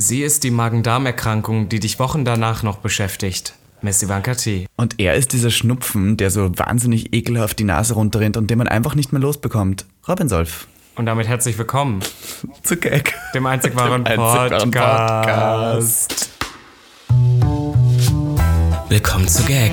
Sie ist die Magen-Darm-Erkrankung, die dich Wochen danach noch beschäftigt. Miss Ivanka T. Und er ist dieser Schnupfen, der so wahnsinnig ekelhaft die Nase runterrinnt und den man einfach nicht mehr losbekommt. Robin Solf. Und damit herzlich willkommen Zu Gag. dem einzig wahren Dem einzig wahren Podcast. Willkommen zu Gag,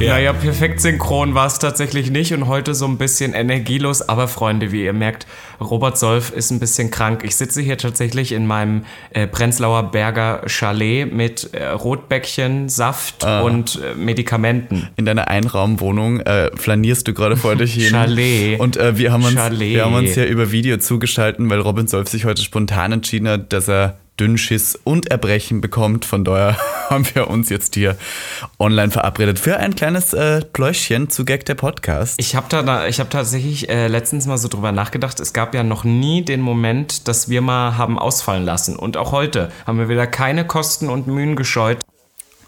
Ja. Naja, perfekt synchron war es tatsächlich nicht und heute so ein bisschen energielos. Aber Freunde, wie ihr merkt, Robert Solf ist ein bisschen krank. Ich sitze hier tatsächlich in meinem äh, Prenzlauer Berger Chalet mit äh, Rotbäckchen, Saft und äh, Medikamenten. In deiner Einraumwohnung äh, flanierst du gerade vor dich hin. Chalet. Und äh, wir, haben uns, Chalet. wir haben uns ja über Video zugeschalten, weil Robin Solf sich heute spontan entschieden hat, dass er Dünnschiss und Erbrechen bekommt. Von daher haben wir uns jetzt hier online verabredet für ein kleines äh, Pläuschchen zu Gag der Podcast. Ich habe da, tatsächlich äh, letztens mal so drüber nachgedacht. Es gab ja noch nie den Moment, dass wir mal haben ausfallen lassen. Und auch heute haben wir wieder keine Kosten und Mühen gescheut,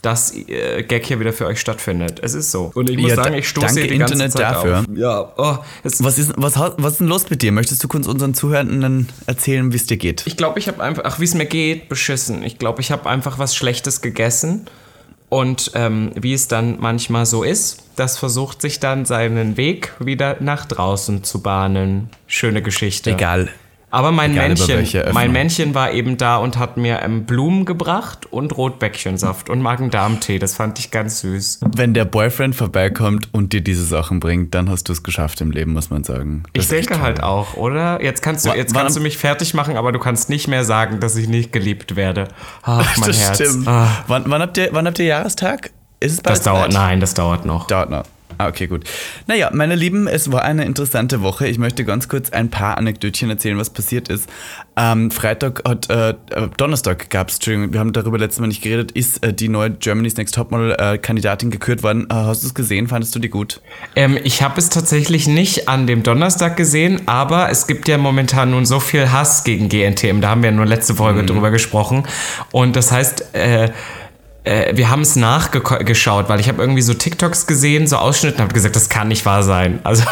dass äh, Gag hier wieder für euch stattfindet. Es ist so. Und ich muss Ja, sagen, ich stoße danke hier die ganze Internet Zeit dafür. Auf. Ja, oh, Was ist, was, was ist denn los mit dir? Möchtest du kurz unseren Zuhörenden erzählen, wie es dir geht? ich glaube, ich habe einfach, ach, wie es mir geht, beschissen. Ich glaube, ich habe einfach was Schlechtes gegessen. Und ähm, wie es dann manchmal so ist, das versucht sich dann seinen Weg wieder nach draußen zu bahnen. Schöne Geschichte. Egal. Aber mein Männchen, mein Männchen war eben da und hat mir ähm, Blumen gebracht und Rotbäckchensaft und Magen-Darm-Tee. Das fand ich ganz süß. Wenn der Boyfriend vorbeikommt und dir diese Sachen bringt, dann hast du es geschafft im Leben, muss man sagen. Ich Das echt denke toll. halt auch, oder? Jetzt kannst du, jetzt kannst du mich fertig machen, aber du kannst nicht mehr sagen, dass ich nicht geliebt werde. Ach, mein das Herz. stimmt. Ah, Wann, wann, habt ihr, wann habt ihr Jahrestag? Ist es bald das dauert, nein, das dauert noch. Dauert noch. Ah, okay, gut. Naja, meine Lieben, es war eine interessante Woche. Ich möchte ganz kurz ein paar Anekdötchen erzählen, was passiert ist. Ähm, Freitag hat, äh, äh, Donnerstag gab es, Entschuldigung, wir haben darüber letztes Mal nicht geredet, ist äh, die neue Germany's Next Topmodel-Kandidatin gekürt worden. Äh, hast du es gesehen? Fandest du die gut? Ähm, ich habe es tatsächlich nicht an dem Donnerstag gesehen, aber es gibt ja momentan nun so viel Hass gegen GNTM. Da haben wir nur letzte Folge drüber gesprochen. Und das heißt, äh, äh, wir haben es nachgeschaut, weil ich habe irgendwie so TikToks gesehen, so Ausschnitte und habe gesagt, das kann nicht wahr sein. Also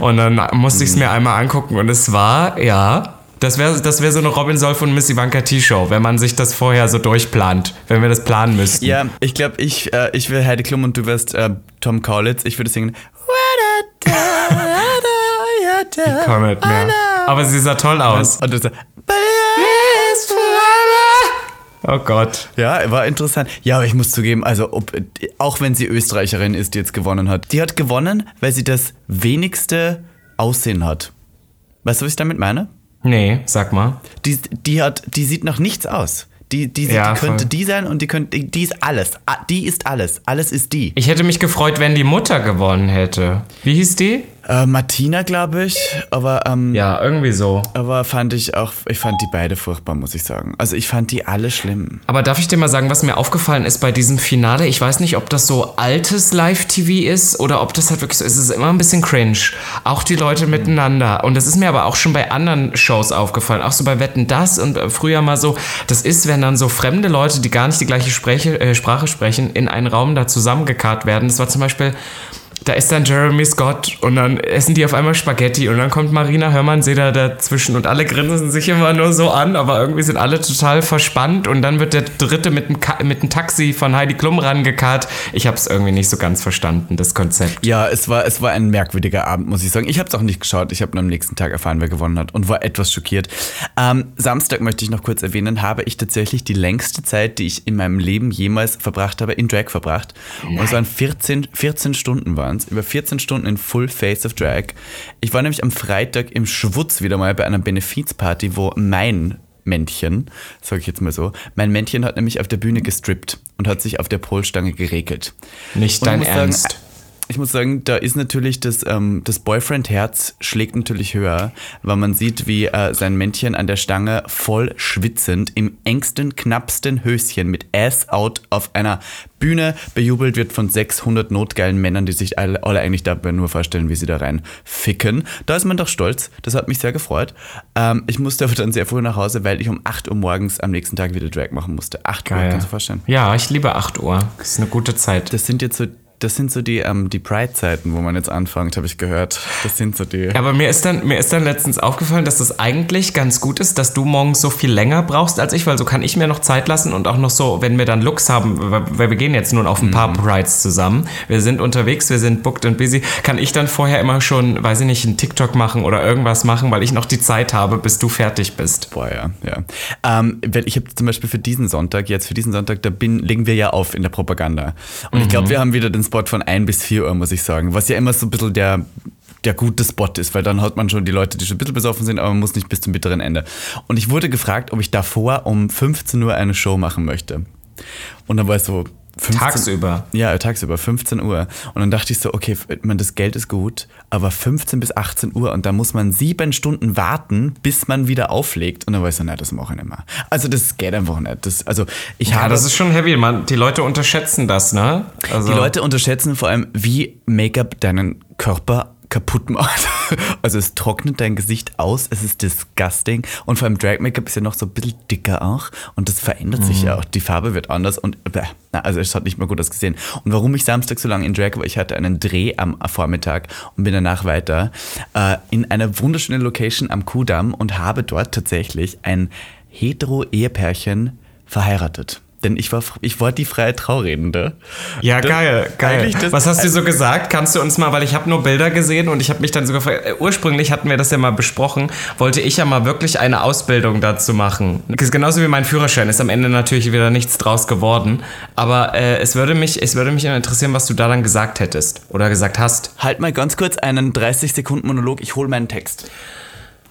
und dann musste ich es mir einmal angucken und es war ja. Das wäre das wär so eine Robin Solf und Miss Ivanka T-Show, wenn man sich das vorher so durchplant, wenn wir das planen müssten. Ja, ich glaube, ich, äh, ich will Heidi Klum und du wirst äh, Tom Kaulitz. Ich würde singen. Komm mit mir. Aber sie sah toll aus. Und das, Oh Gott. Ja, war interessant. Ja, aber ich muss zugeben, also ob, auch wenn sie Österreicherin ist, die jetzt gewonnen hat, die hat gewonnen, weil sie das wenigste Aussehen hat. Weißt du, was ich damit meine? Nee, sag mal. Die, die hat, die sieht nach nichts aus. Die, die, sieht, Ja, die könnte voll. die sein und die könnte, die ist alles. Die ist alles. Alles ist die. Ich hätte mich gefreut, wenn die Mutter gewonnen hätte. Wie hieß die? Äh, Martina, glaube ich, aber ähm, Ja, irgendwie so. aber fand ich auch, ich fand die beide furchtbar, muss ich sagen. Also ich fand die alle schlimm. Aber darf ich dir mal sagen, was mir aufgefallen ist bei diesem Finale? Ich weiß nicht, ob das so altes Live-TV ist oder ob das halt wirklich so ist. Es ist immer ein bisschen cringe. Auch die Leute miteinander. Und das ist mir aber auch schon bei anderen Shows aufgefallen. Auch so bei Wetten Das und äh, früher mal so. Das ist, wenn dann so fremde Leute, die gar nicht die gleiche Spreche, äh, Sprache sprechen, in einen Raum da zusammengekarrt werden. Das war zum Beispiel da ist dann Jeremy Scott und dann essen die auf einmal Spaghetti und dann kommt Marina Hörmann-Seder dazwischen und alle grinsen sich immer nur so an, aber irgendwie sind alle total verspannt und dann wird der dritte mit dem, Ka mit dem Taxi von Heidi Klum rangekarrt. Ich habe es irgendwie nicht so ganz verstanden, das Konzept. Ja, es war, es war ein merkwürdiger Abend, muss ich sagen. Ich habe es auch nicht geschaut. Ich habe nur am nächsten Tag erfahren, wer gewonnen hat und war etwas schockiert. Ähm, Samstag möchte ich noch kurz erwähnen, habe ich tatsächlich die längste Zeit, die ich in meinem Leben jemals verbracht habe, in Drag verbracht. Und es waren 14, 14 Stunden waren es. Über 14 Stunden in Full Face of Drag. Ich war nämlich am Freitag im Schwutz wieder mal bei einer Benefizparty, wo mein Männchen, sage ich jetzt mal so, mein Männchen hat nämlich auf der Bühne gestrippt und hat sich auf der Polstange geregelt. Nicht dein muss sagen, Ernst. Ich muss sagen, da ist natürlich das, ähm, das Boyfriend-Herz schlägt natürlich höher, weil man sieht, wie äh, sein Männchen an der Stange voll schwitzend im engsten, knappsten Höschen mit Ass out auf einer Bühne bejubelt wird von 600 notgeilen Männern, die sich alle, alle eigentlich dabei nur vorstellen, wie sie da rein ficken. Da ist man doch stolz. Das hat mich sehr gefreut. Ähm, ich musste aber dann sehr früh nach Hause, weil ich um 8 Uhr morgens am nächsten Tag wieder Drag machen musste. 8 Uhr, Geil. kannst du vorstellen? Ja, ich liebe 8 Uhr. Das ist eine gute Zeit. Das sind jetzt so, das sind so die, ähm, die Pride-Zeiten, wo man jetzt anfängt, habe ich gehört. Das sind so die. Aber mir ist, dann, mir ist dann letztens aufgefallen, dass das eigentlich ganz gut ist, dass du morgens so viel länger brauchst als ich, weil so kann ich mir noch Zeit lassen und auch noch so, wenn wir dann Looks haben, weil wir gehen jetzt nun auf ein paar Prides zusammen, wir sind unterwegs, wir sind booked und busy, kann ich dann vorher immer schon, weiß ich nicht, einen TikTok machen oder irgendwas machen, weil ich noch die Zeit habe, bis du fertig bist. Boah, ja, ja. Ähm, ich habe zum Beispiel für diesen Sonntag, jetzt für diesen Sonntag, da bin, legen wir ja auf in der Propaganda. Und ich glaube, wir haben wieder den Spot von 1 bis 4 Uhr, muss ich sagen. Was ja immer so ein bisschen der, der gute Spot ist, weil dann hat man schon die Leute, die schon ein bisschen besoffen sind, aber man muss nicht bis zum bitteren Ende. Und ich wurde gefragt, ob ich davor um 15 Uhr eine Show machen möchte. Und dann war es so. 15 Tagsüber. Ja, tagsüber, 15 Uhr. Und dann dachte ich so, okay, man, das Geld ist gut, aber 15 bis 18 Uhr und da muss man sieben Stunden warten, bis man wieder auflegt. Und dann war ich so, nein, das mache ich nicht mehr. Also das geht einfach nicht. Das, also ich Ja, habe das ist schon heavy, man. Die Leute unterschätzen das, ne? Also, die Leute unterschätzen vor allem, wie Make-up deinen Körper kaputt macht. Also es trocknet dein Gesicht aus, es ist disgusting und vor allem Drag Make-up ist ja noch so ein bisschen dicker auch und das verändert sich ja auch. Die Farbe wird anders und bäh, also es hat nicht mehr gut ausgesehen. Und warum ich Samstag so lange in Drag war, ich hatte einen Dreh am Vormittag und bin danach weiter äh, in einer wunderschönen Location am Kudamm und habe dort tatsächlich ein hetero-Ehepärchen verheiratet. Denn ich war, ich war die freie Trauredende. Ja, Das- geil, geil. Was hast du so gesagt? Kannst du uns mal, weil ich habe nur Bilder gesehen und ich habe mich dann sogar, ver- äh, ursprünglich hatten wir das ja mal besprochen, wollte ich ja mal wirklich eine Ausbildung dazu machen. Das ist Genauso wie mein Führerschein, ist am Ende natürlich wieder nichts draus geworden. Aber äh, es, würde mich, es würde mich interessieren, was du da dann gesagt hättest oder gesagt hast. Halt mal ganz kurz einen 30-Sekunden-Monolog, ich hole meinen Text.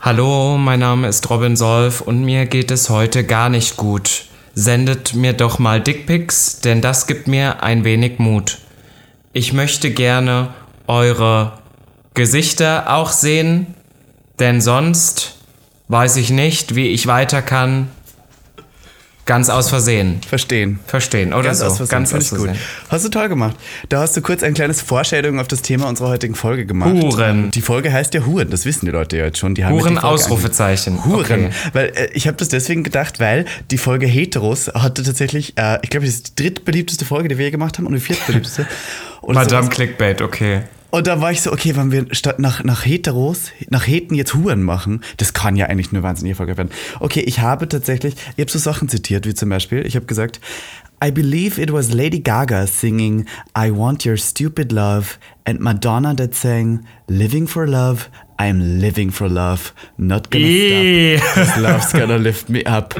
Hallo, mein Name ist Robin Solf und mir geht es heute gar nicht gut. Sendet mir doch mal Dickpics, denn das gibt mir ein wenig Mut. Ich möchte gerne eure Gesichter auch sehen, denn sonst weiß ich nicht, wie ich weiter kann. Ganz aus Versehen. Verstehen. Verstehen, oder Ganz so? aus Versehen, Ganz aus ich gut. Versehen. Hast du toll gemacht. Da hast du kurz ein kleines Foreshadowing auf das Thema unserer heutigen Folge gemacht. Huren. Die Folge heißt ja Huren, das wissen die Leute ja jetzt schon. Die haben Huren, die Ausrufezeichen. Huren. Okay. Weil äh, ich habe das deswegen gedacht, weil die Folge Heteros hatte tatsächlich, äh, ich glaube, das ist die drittbeliebteste Folge, die wir je gemacht haben und die viertbeliebteste. Madame Clickbait, okay. Und da war ich so, okay, wenn wir statt nach, nach Heteros, nach Heten jetzt Huren machen, das kann ja eigentlich nur wahnsinnig erfolgreich werden. Okay, ich habe tatsächlich, ich habe so Sachen zitiert, wie zum Beispiel, ich habe gesagt, I believe it was Lady Gaga singing I want your stupid love and Madonna that sang Living for love, I'm living for love, not gonna Ih. stop, love's gonna lift me up.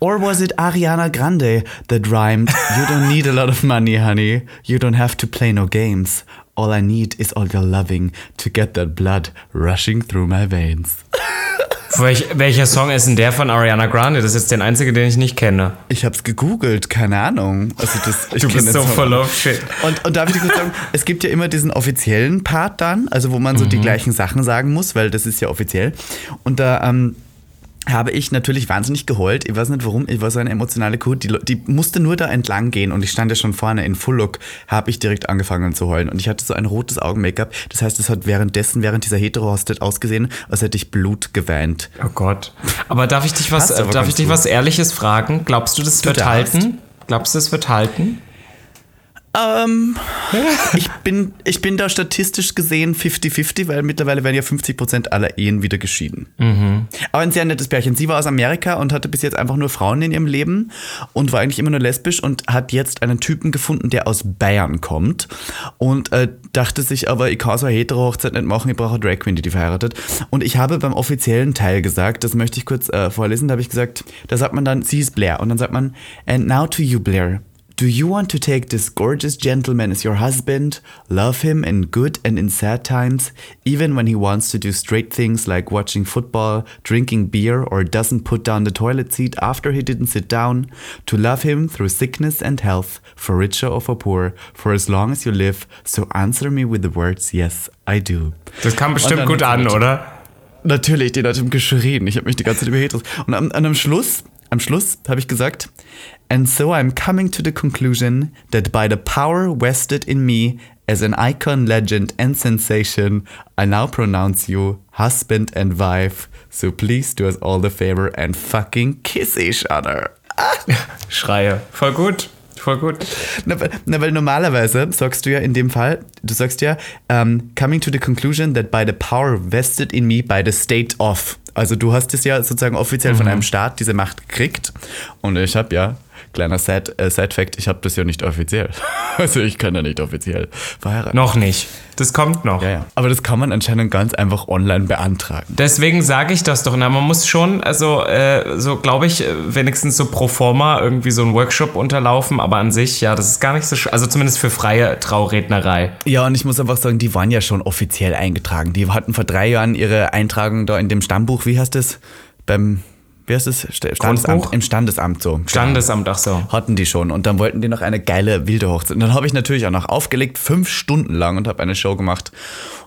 Or was it Ariana Grande that rhymed, You don't need a lot of money, honey. You don't have to play no games. All I need is all your loving to get that blood rushing through my veins. Welch, welcher Song ist denn der von Ariana Grande? Das ist jetzt der einzige, den ich nicht kenne. Ich hab's gegoogelt, keine Ahnung. Also das, ich Du bist so voll of shit. Und, und darf ich dir kurz sagen, es gibt ja immer diesen offiziellen Part dann, also wo man so die gleichen Sachen sagen muss, weil das ist ja offiziell. Und da ähm, habe ich natürlich wahnsinnig geheult. Ich weiß nicht warum, ich war so eine emotionale Kuh. Die, die musste nur da entlang gehen und ich stand ja schon vorne in Full Look, habe ich direkt angefangen zu heulen. Und ich hatte so ein rotes Augen-Make-up. Das heißt, es hat währenddessen, während dieser Hetero-Hostet ausgesehen, als hätte ich Blut geweint. Oh Gott. Aber darf ich dich was, aber darf ich dich gut. was Ehrliches fragen? Glaubst du, das wird darfst. halten? Glaubst du, es wird halten? Ähm, ich, bin, ich bin da statistisch gesehen 50-50, weil mittlerweile werden ja 50% aller Ehen wieder geschieden. Aber ein sehr nettes Pärchen. Sie war aus Amerika und hatte bis jetzt einfach nur Frauen in ihrem Leben und war eigentlich immer nur lesbisch und hat jetzt einen Typen gefunden, der aus Bayern kommt und äh, dachte sich aber, ich kann so eine Hetero-Hochzeit nicht machen, ich brauche eine Drag Queen, die die verheiratet. Und ich habe beim offiziellen Teil gesagt, das möchte ich kurz äh, vorlesen, da habe ich gesagt, da sagt man dann, sie ist Blair und dann sagt man, and now to you, Blair. Do you want to take this gorgeous gentleman as your husband, love him in good and in sad times, even when he wants to do straight things like watching football, drinking beer, or doesn't put down the toilet seat after he didn't sit down? To love him through sickness and health, for richer or for poor, for as long as you live, so answer me with the words, yes, I do. Das kam bestimmt gut an, oder? Natürlich, den hat ihm geschrien. Ich habe mich die ganze Zeit über. Und am, am Schluss, am Schluss habe ich gesagt, and so I'm coming to the conclusion that by the power vested in me as an icon, legend and sensation, I now pronounce you husband and wife. So please do us all the favor and fucking kiss each other. Schreie. Voll gut. Voll gut. Na, weil- na, weil normalerweise sagst du ja in dem Fall, du sagst ja, um, coming to the conclusion that by the power vested in me by the state of. Also du hast es ja sozusagen offiziell von einem Staat diese Macht gekriegt. Und ich habe ja, kleiner Side, äh, Side Fact, ich habe das ja nicht offiziell. Also ich kann ja nicht offiziell verheiraten. Noch nicht. Das kommt noch. Ja, ja. Aber das kann man anscheinend ganz einfach online beantragen. Deswegen sage ich das doch. Na, man muss schon, also äh, so glaube ich, äh, wenigstens so pro forma irgendwie so einen Workshop unterlaufen, aber an sich, ja, das ist gar nicht so, also zumindest für freie Traurednerei. Ja, und ich muss einfach sagen, die waren ja schon offiziell eingetragen. Die hatten vor drei Jahren ihre Eintragung da in dem Stammbuch, wie heißt das? Beim, wie heißt? St- Standesamt. Im Standesamt so. Standesamt, ach so. Hatten die schon. Und dann wollten die noch eine geile wilde Hochzeit. Und dann habe ich natürlich auch noch aufgelegt, fünf Stunden lang und habe eine Show gemacht.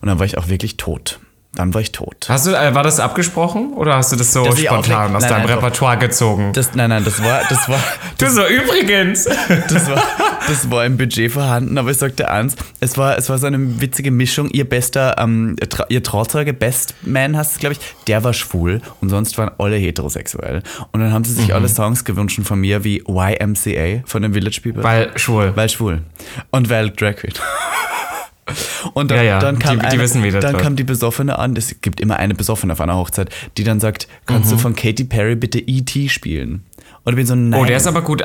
Und dann war ich auch wirklich tot. Dann war ich tot. Hast du, äh, war das abgesprochen oder hast du das so ich spontan aus deinem nein, doch. Repertoire gezogen? Das, nein, nein, das war, das war, du so, übrigens. das war, das war im Budget vorhanden, aber ich sagte eins, es war, es war so eine witzige Mischung. Ihr bester, ähm, ihr Trauzeuge, Best Man heißt es, glaube ich, der war schwul und sonst waren alle heterosexuell. Und dann haben sie sich Mhm. alle Songs gewünscht von mir wie YMCA von den Village People. Weil schwul. Weil schwul. Und weil Drag Queen. Und dann, Ja, ja, dann, kam die- die eine, wissen, dann kam die Besoffene an, es gibt immer eine Besoffene auf einer Hochzeit, die dann sagt, kannst Mhm. du von Katy Perry bitte E.T. spielen? Und ich bin so, nein. Oh, der ist aber gut.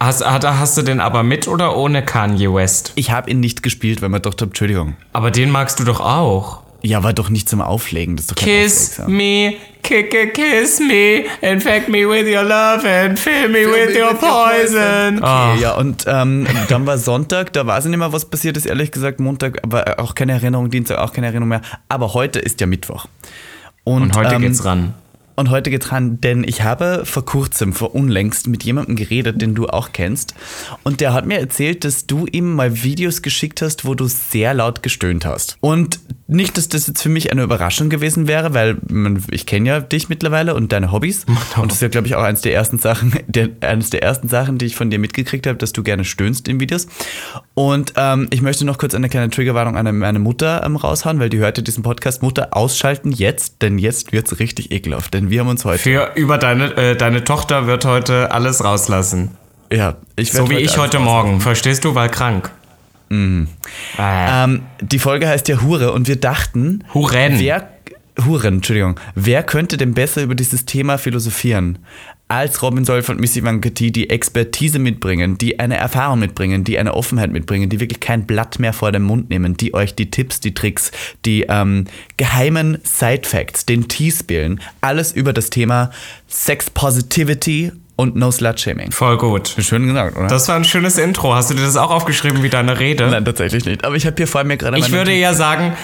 Hast, hat, hast du den aber mit oder ohne Kanye West? ich habe ihn nicht gespielt, weil man dachte, Entschuldigung. Aber den magst du doch auch. Ja, war doch nicht zum Auflegen. Das ist doch kein Kiss Auflegsam. me, kick a kiss me, infect me with your love and fill me with your poison. Ah. Okay, ja, und ähm, dann war Sonntag, da weiß ich nicht mehr, was passiert ist, ehrlich gesagt. Montag, aber auch keine Erinnerung, Dienstag auch keine Erinnerung mehr. Aber heute ist ja Mittwoch. Und heute ähm, geht's ran. Und heute geht's ran, denn ich habe vor kurzem, vor unlängst mit jemandem geredet, den du auch kennst. Und der hat mir erzählt, dass du ihm mal Videos geschickt hast, wo du sehr laut gestöhnt hast. Und nicht, dass das jetzt für mich eine Überraschung gewesen wäre, weil man, ich kenne ja dich mittlerweile und deine Hobbys. Und das ist ja, glaube ich, auch eines der ersten Sachen, der, eines der ersten Sachen, die ich von dir mitgekriegt habe, dass du gerne stöhnst in Videos. Und ähm, ich möchte noch kurz eine kleine Triggerwarnung an meine Mutter ähm, raushauen, weil die hörte diesen Podcast. Mutter, ausschalten jetzt, denn jetzt wird's richtig ekelhaft. Denn wir haben uns heute. Für über deine, äh, deine Tochter wird heute alles rauslassen. Ja, ich So werd wie ich alles heute Morgen. Verstehst du? Weil krank. Mhm. Äh, Ähm, die Folge heißt ja Hure und wir dachten, Huren. wer Huren, Entschuldigung, wer könnte denn besser über dieses Thema philosophieren? Als Robin Solf und Missy Vankati, die Expertise mitbringen, die eine Erfahrung mitbringen, die eine Offenheit mitbringen, die wirklich kein Blatt mehr vor den Mund nehmen, die euch die Tipps, die Tricks, die ähm, geheimen Side-Facts, den Teaspillen, alles über das Thema Sex Positivity und No Slut-Shaming. voll gut. Schön gesagt, oder? Das war ein schönes Intro. Hast du dir das auch aufgeschrieben wie deine Rede? Nein, tatsächlich nicht. Aber ich habe hier vor mir gerade Ich würde ja sagen,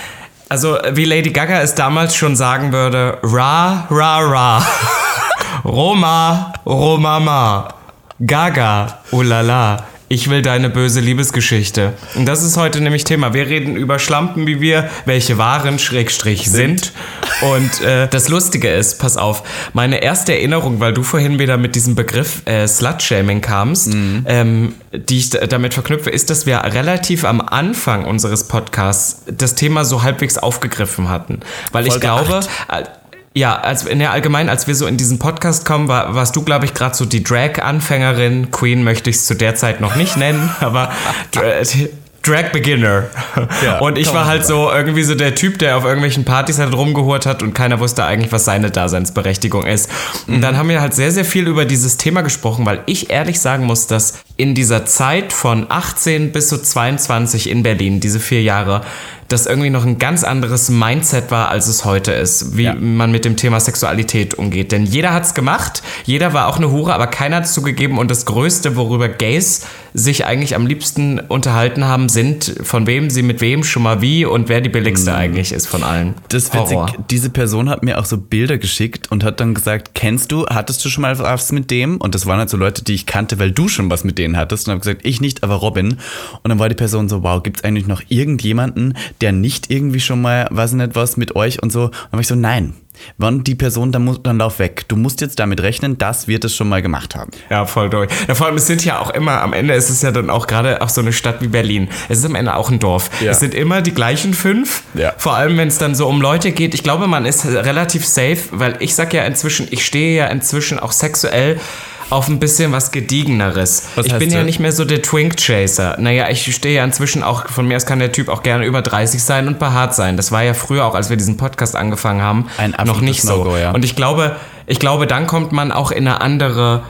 also wie Lady Gaga es damals schon sagen würde, ra, ra, ra. Roma, Romama, Gaga, ulala. Ich will deine böse Liebesgeschichte. Und das ist heute nämlich Thema. Wir reden über Schlampen, wie wir welche waren, Schrägstrich sind. Und äh, das Lustige ist, pass auf, meine erste Erinnerung, weil du vorhin wieder mit diesem Begriff äh, Slutshaming kamst, mhm. ähm, die ich damit verknüpfe, ist, dass wir relativ am Anfang unseres Podcasts das Thema so halbwegs aufgegriffen hatten. Weil Folge ich glaube, 8 ja, als, in der allgemein, als wir so in diesen Podcast kommen, war, warst du, glaube ich, gerade so die Drag-Anfängerin. Queen möchte ich es zu der Zeit noch nicht nennen, aber Dra- Drag Beginner. Ja, und ich war halt so irgendwie so der Typ, der auf irgendwelchen Partys halt rumgehurt hat und keiner wusste eigentlich, was seine Daseinsberechtigung ist. Und dann haben wir halt sehr, sehr viel über dieses Thema gesprochen, weil ich ehrlich sagen muss, dass in dieser Zeit von 18 bis so 22 in Berlin, diese vier Jahre, das irgendwie noch ein ganz anderes Mindset war, als es heute ist, wie Ja. man mit dem Thema Sexualität umgeht. Denn jeder hat's gemacht, jeder war auch eine Hure, aber keiner hat's zugegeben. Und das Größte, worüber Gays sich eigentlich am liebsten unterhalten haben, sind, von wem sie mit wem schon mal wie und wer die billigste eigentlich ist von allen. Mhm. Das ist witzig. Diese Person hat mir auch so Bilder geschickt und hat dann gesagt, kennst du, hattest du schon mal was mit dem? Und das waren halt so Leute, die ich kannte, weil du schon was mit denen hattest. Und habe gesagt, ich nicht, aber Robin. Und dann war die Person so, wow, gibt's eigentlich noch irgendjemanden, der nicht irgendwie schon mal, weiß ich nicht was, mit euch und so? Und dann war ich so, nein. Wann die Person, dann, muss, dann lauf weg. Du musst jetzt damit rechnen, das wird es schon mal gemacht haben. Ja, voll durch. Ja, vor allem, es sind ja auch immer, am Ende ist es ja dann auch gerade auch so eine Stadt wie Berlin. Es ist am Ende auch ein Dorf. Ja. Es sind immer die gleichen fünf. Ja. Vor allem, wenn es dann so um Leute geht. Ich glaube, man ist relativ safe, weil ich sag ja inzwischen, ich stehe ja inzwischen auch sexuell auf ein bisschen was Gediegeneres. Was ich bin ja das? nicht mehr so der Twink Chaser. Naja, ich stehe ja inzwischen auch, von mir aus kann der Typ auch gerne über 30 sein und behaart sein. Das war ja früher auch, als wir diesen Podcast angefangen haben, Ein noch nicht so. No-Go, ja. Und ich glaube, ich glaube, dann kommt man auch in eine andere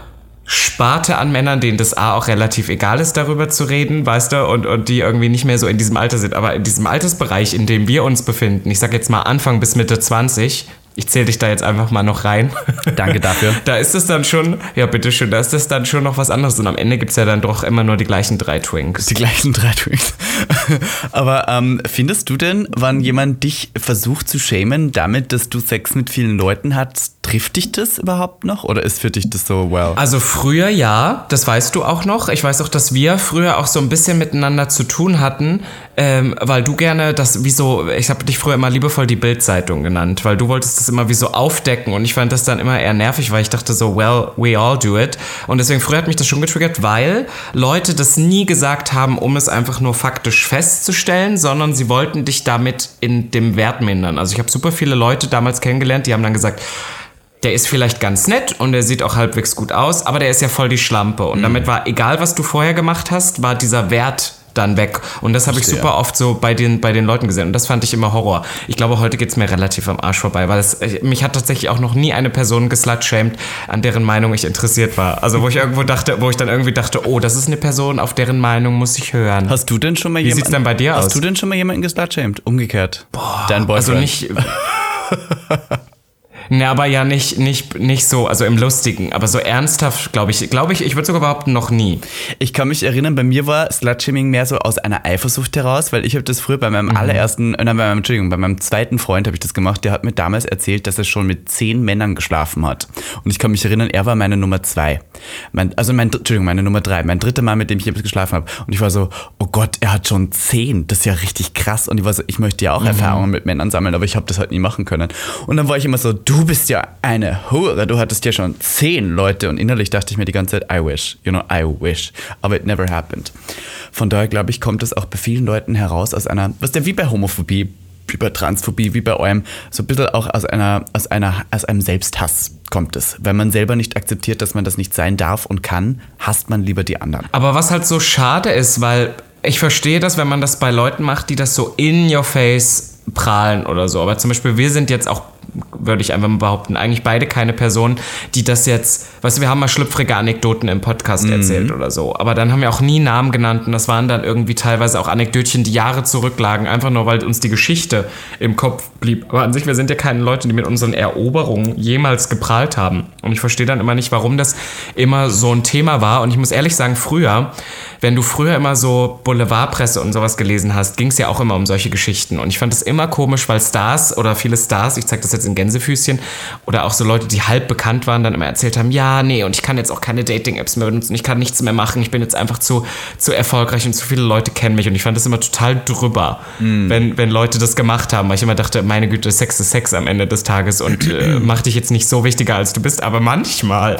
Sparte an Männern, denen das A auch relativ egal ist, darüber zu reden, weißt du, und, und die irgendwie nicht mehr so in diesem Alter sind. Aber in diesem Altersbereich, in dem wir uns befinden, ich sag jetzt mal Anfang bis Mitte 20, ich zähle dich da jetzt einfach mal noch rein. Danke dafür. Da ist es dann schon, ja bitteschön, da ist das dann schon noch was anderes. Und am Ende gibt es ja dann doch immer nur die gleichen drei Twinks. Die gleichen drei Twinks. Aber ähm, findest du denn, wann jemand dich versucht zu schämen, damit, dass du Sex mit vielen Leuten hast, trifft dich das überhaupt noch? Oder ist für dich das so, well? Also früher ja, das weißt du auch noch. Ich weiß auch, dass wir früher auch so ein bisschen miteinander zu tun hatten, ähm, weil du gerne das, wie so, ich habe dich früher immer liebevoll die Bildzeitung genannt, weil du wolltest das immer wie so aufdecken und ich fand das dann immer eher nervig, weil ich dachte so, well, we all do it. Und deswegen früher hat mich das schon getriggert, weil Leute das nie gesagt haben, um es einfach nur faktisch festzustellen, sondern sie wollten dich damit in dem Wert mindern. Also ich habe super viele Leute damals kennengelernt, die haben dann gesagt, der ist vielleicht ganz nett und der sieht auch halbwegs gut aus, aber der ist ja voll die Schlampe. Und damit war, egal was du vorher gemacht hast, war dieser Wert dann weg. Und das habe ich super oft so bei den, bei den Leuten gesehen. Und das fand ich immer Horror. Ich glaube, heute geht's mir relativ am Arsch vorbei, weil es, mich hat tatsächlich auch noch nie eine Person geslutshamed, an deren Meinung ich interessiert war. Also wo ich irgendwo dachte, wo ich dann irgendwie dachte, oh, das ist eine Person, auf deren Meinung muss ich hören. Hast du denn schon mal Wie jemanden... sieht's denn bei dir hast aus? du denn schon mal jemanden geslutshamed? Umgekehrt. Boah, Dein Boyfriend. Also nicht. Ne, aber ja nicht, nicht, nicht so, also im Lustigen, aber so ernsthaft, glaube ich, glaube ich, ich würde sogar behaupten, noch nie. Ich kann mich erinnern, bei mir war Slutshaming mehr so aus einer Eifersucht heraus, weil ich habe das früher bei meinem allerersten, äh, nein, bei meinem, Entschuldigung, bei meinem zweiten Freund habe ich das gemacht, der hat mir damals erzählt, dass er schon mit zehn Männern geschlafen hat. Und ich kann mich erinnern, er war meine Nummer zwei. Mein, also mein, Entschuldigung, meine Nummer drei, mein dritter Mann, mit dem ich jemals geschlafen habe. Und ich war so, oh Gott, er hat schon zehn, das ist ja richtig krass. Und ich war so, ich möchte ja auch Erfahrungen mit Männern sammeln, aber ich habe das halt nie machen können. Und dann war ich immer so, du bist ja eine Hure, du hattest ja schon zehn Leute. Und innerlich dachte ich mir die ganze Zeit, I wish, you know, I wish. Aber it never happened. Von daher glaube ich, kommt es auch bei vielen Leuten heraus aus einer, was der wie bei Homophobie, wie bei Transphobie, wie bei eurem, so ein bisschen auch aus einer, aus einer, aus einem Selbsthass kommt es. Wenn man selber nicht akzeptiert, dass man das nicht sein darf und kann, hasst man lieber die anderen. Aber was halt so schade ist, weil ich verstehe das, wenn man das bei Leuten macht, die das so in your face prahlen oder so. Aber zum Beispiel, wir sind jetzt auch, würde ich einfach mal behaupten, eigentlich beide keine Personen, die das jetzt, weißt du, wir haben mal schlüpfrige Anekdoten im Podcast erzählt oder so. Aber dann haben wir auch nie Namen genannt und das waren dann irgendwie teilweise auch Anekdötchen, die Jahre zurücklagen, einfach nur, weil uns die Geschichte im Kopf blieb. Aber an sich, wir sind ja keine Leute, die mit unseren Eroberungen jemals geprahlt haben. Und ich verstehe dann immer nicht, warum das immer so ein Thema war. Und ich muss ehrlich sagen, früher, wenn du früher immer so Boulevardpresse und sowas gelesen hast, ging es ja auch immer um solche Geschichten. Und ich fand es immer komisch, weil Stars oder viele Stars, ich zeige das jetzt in Gänsefüßchen, oder auch so Leute, die halb bekannt waren, dann immer erzählt haben, ja, nee, und ich kann jetzt auch keine Dating-Apps mehr benutzen, ich kann nichts mehr machen, ich bin jetzt einfach zu, zu erfolgreich und zu viele Leute kennen mich. Und ich fand das immer total drüber, wenn, wenn Leute das gemacht haben, weil ich immer dachte, meine Güte, Sex ist Sex am Ende des Tages und äh, mach dich jetzt nicht so wichtiger, als du bist. Aber manchmal,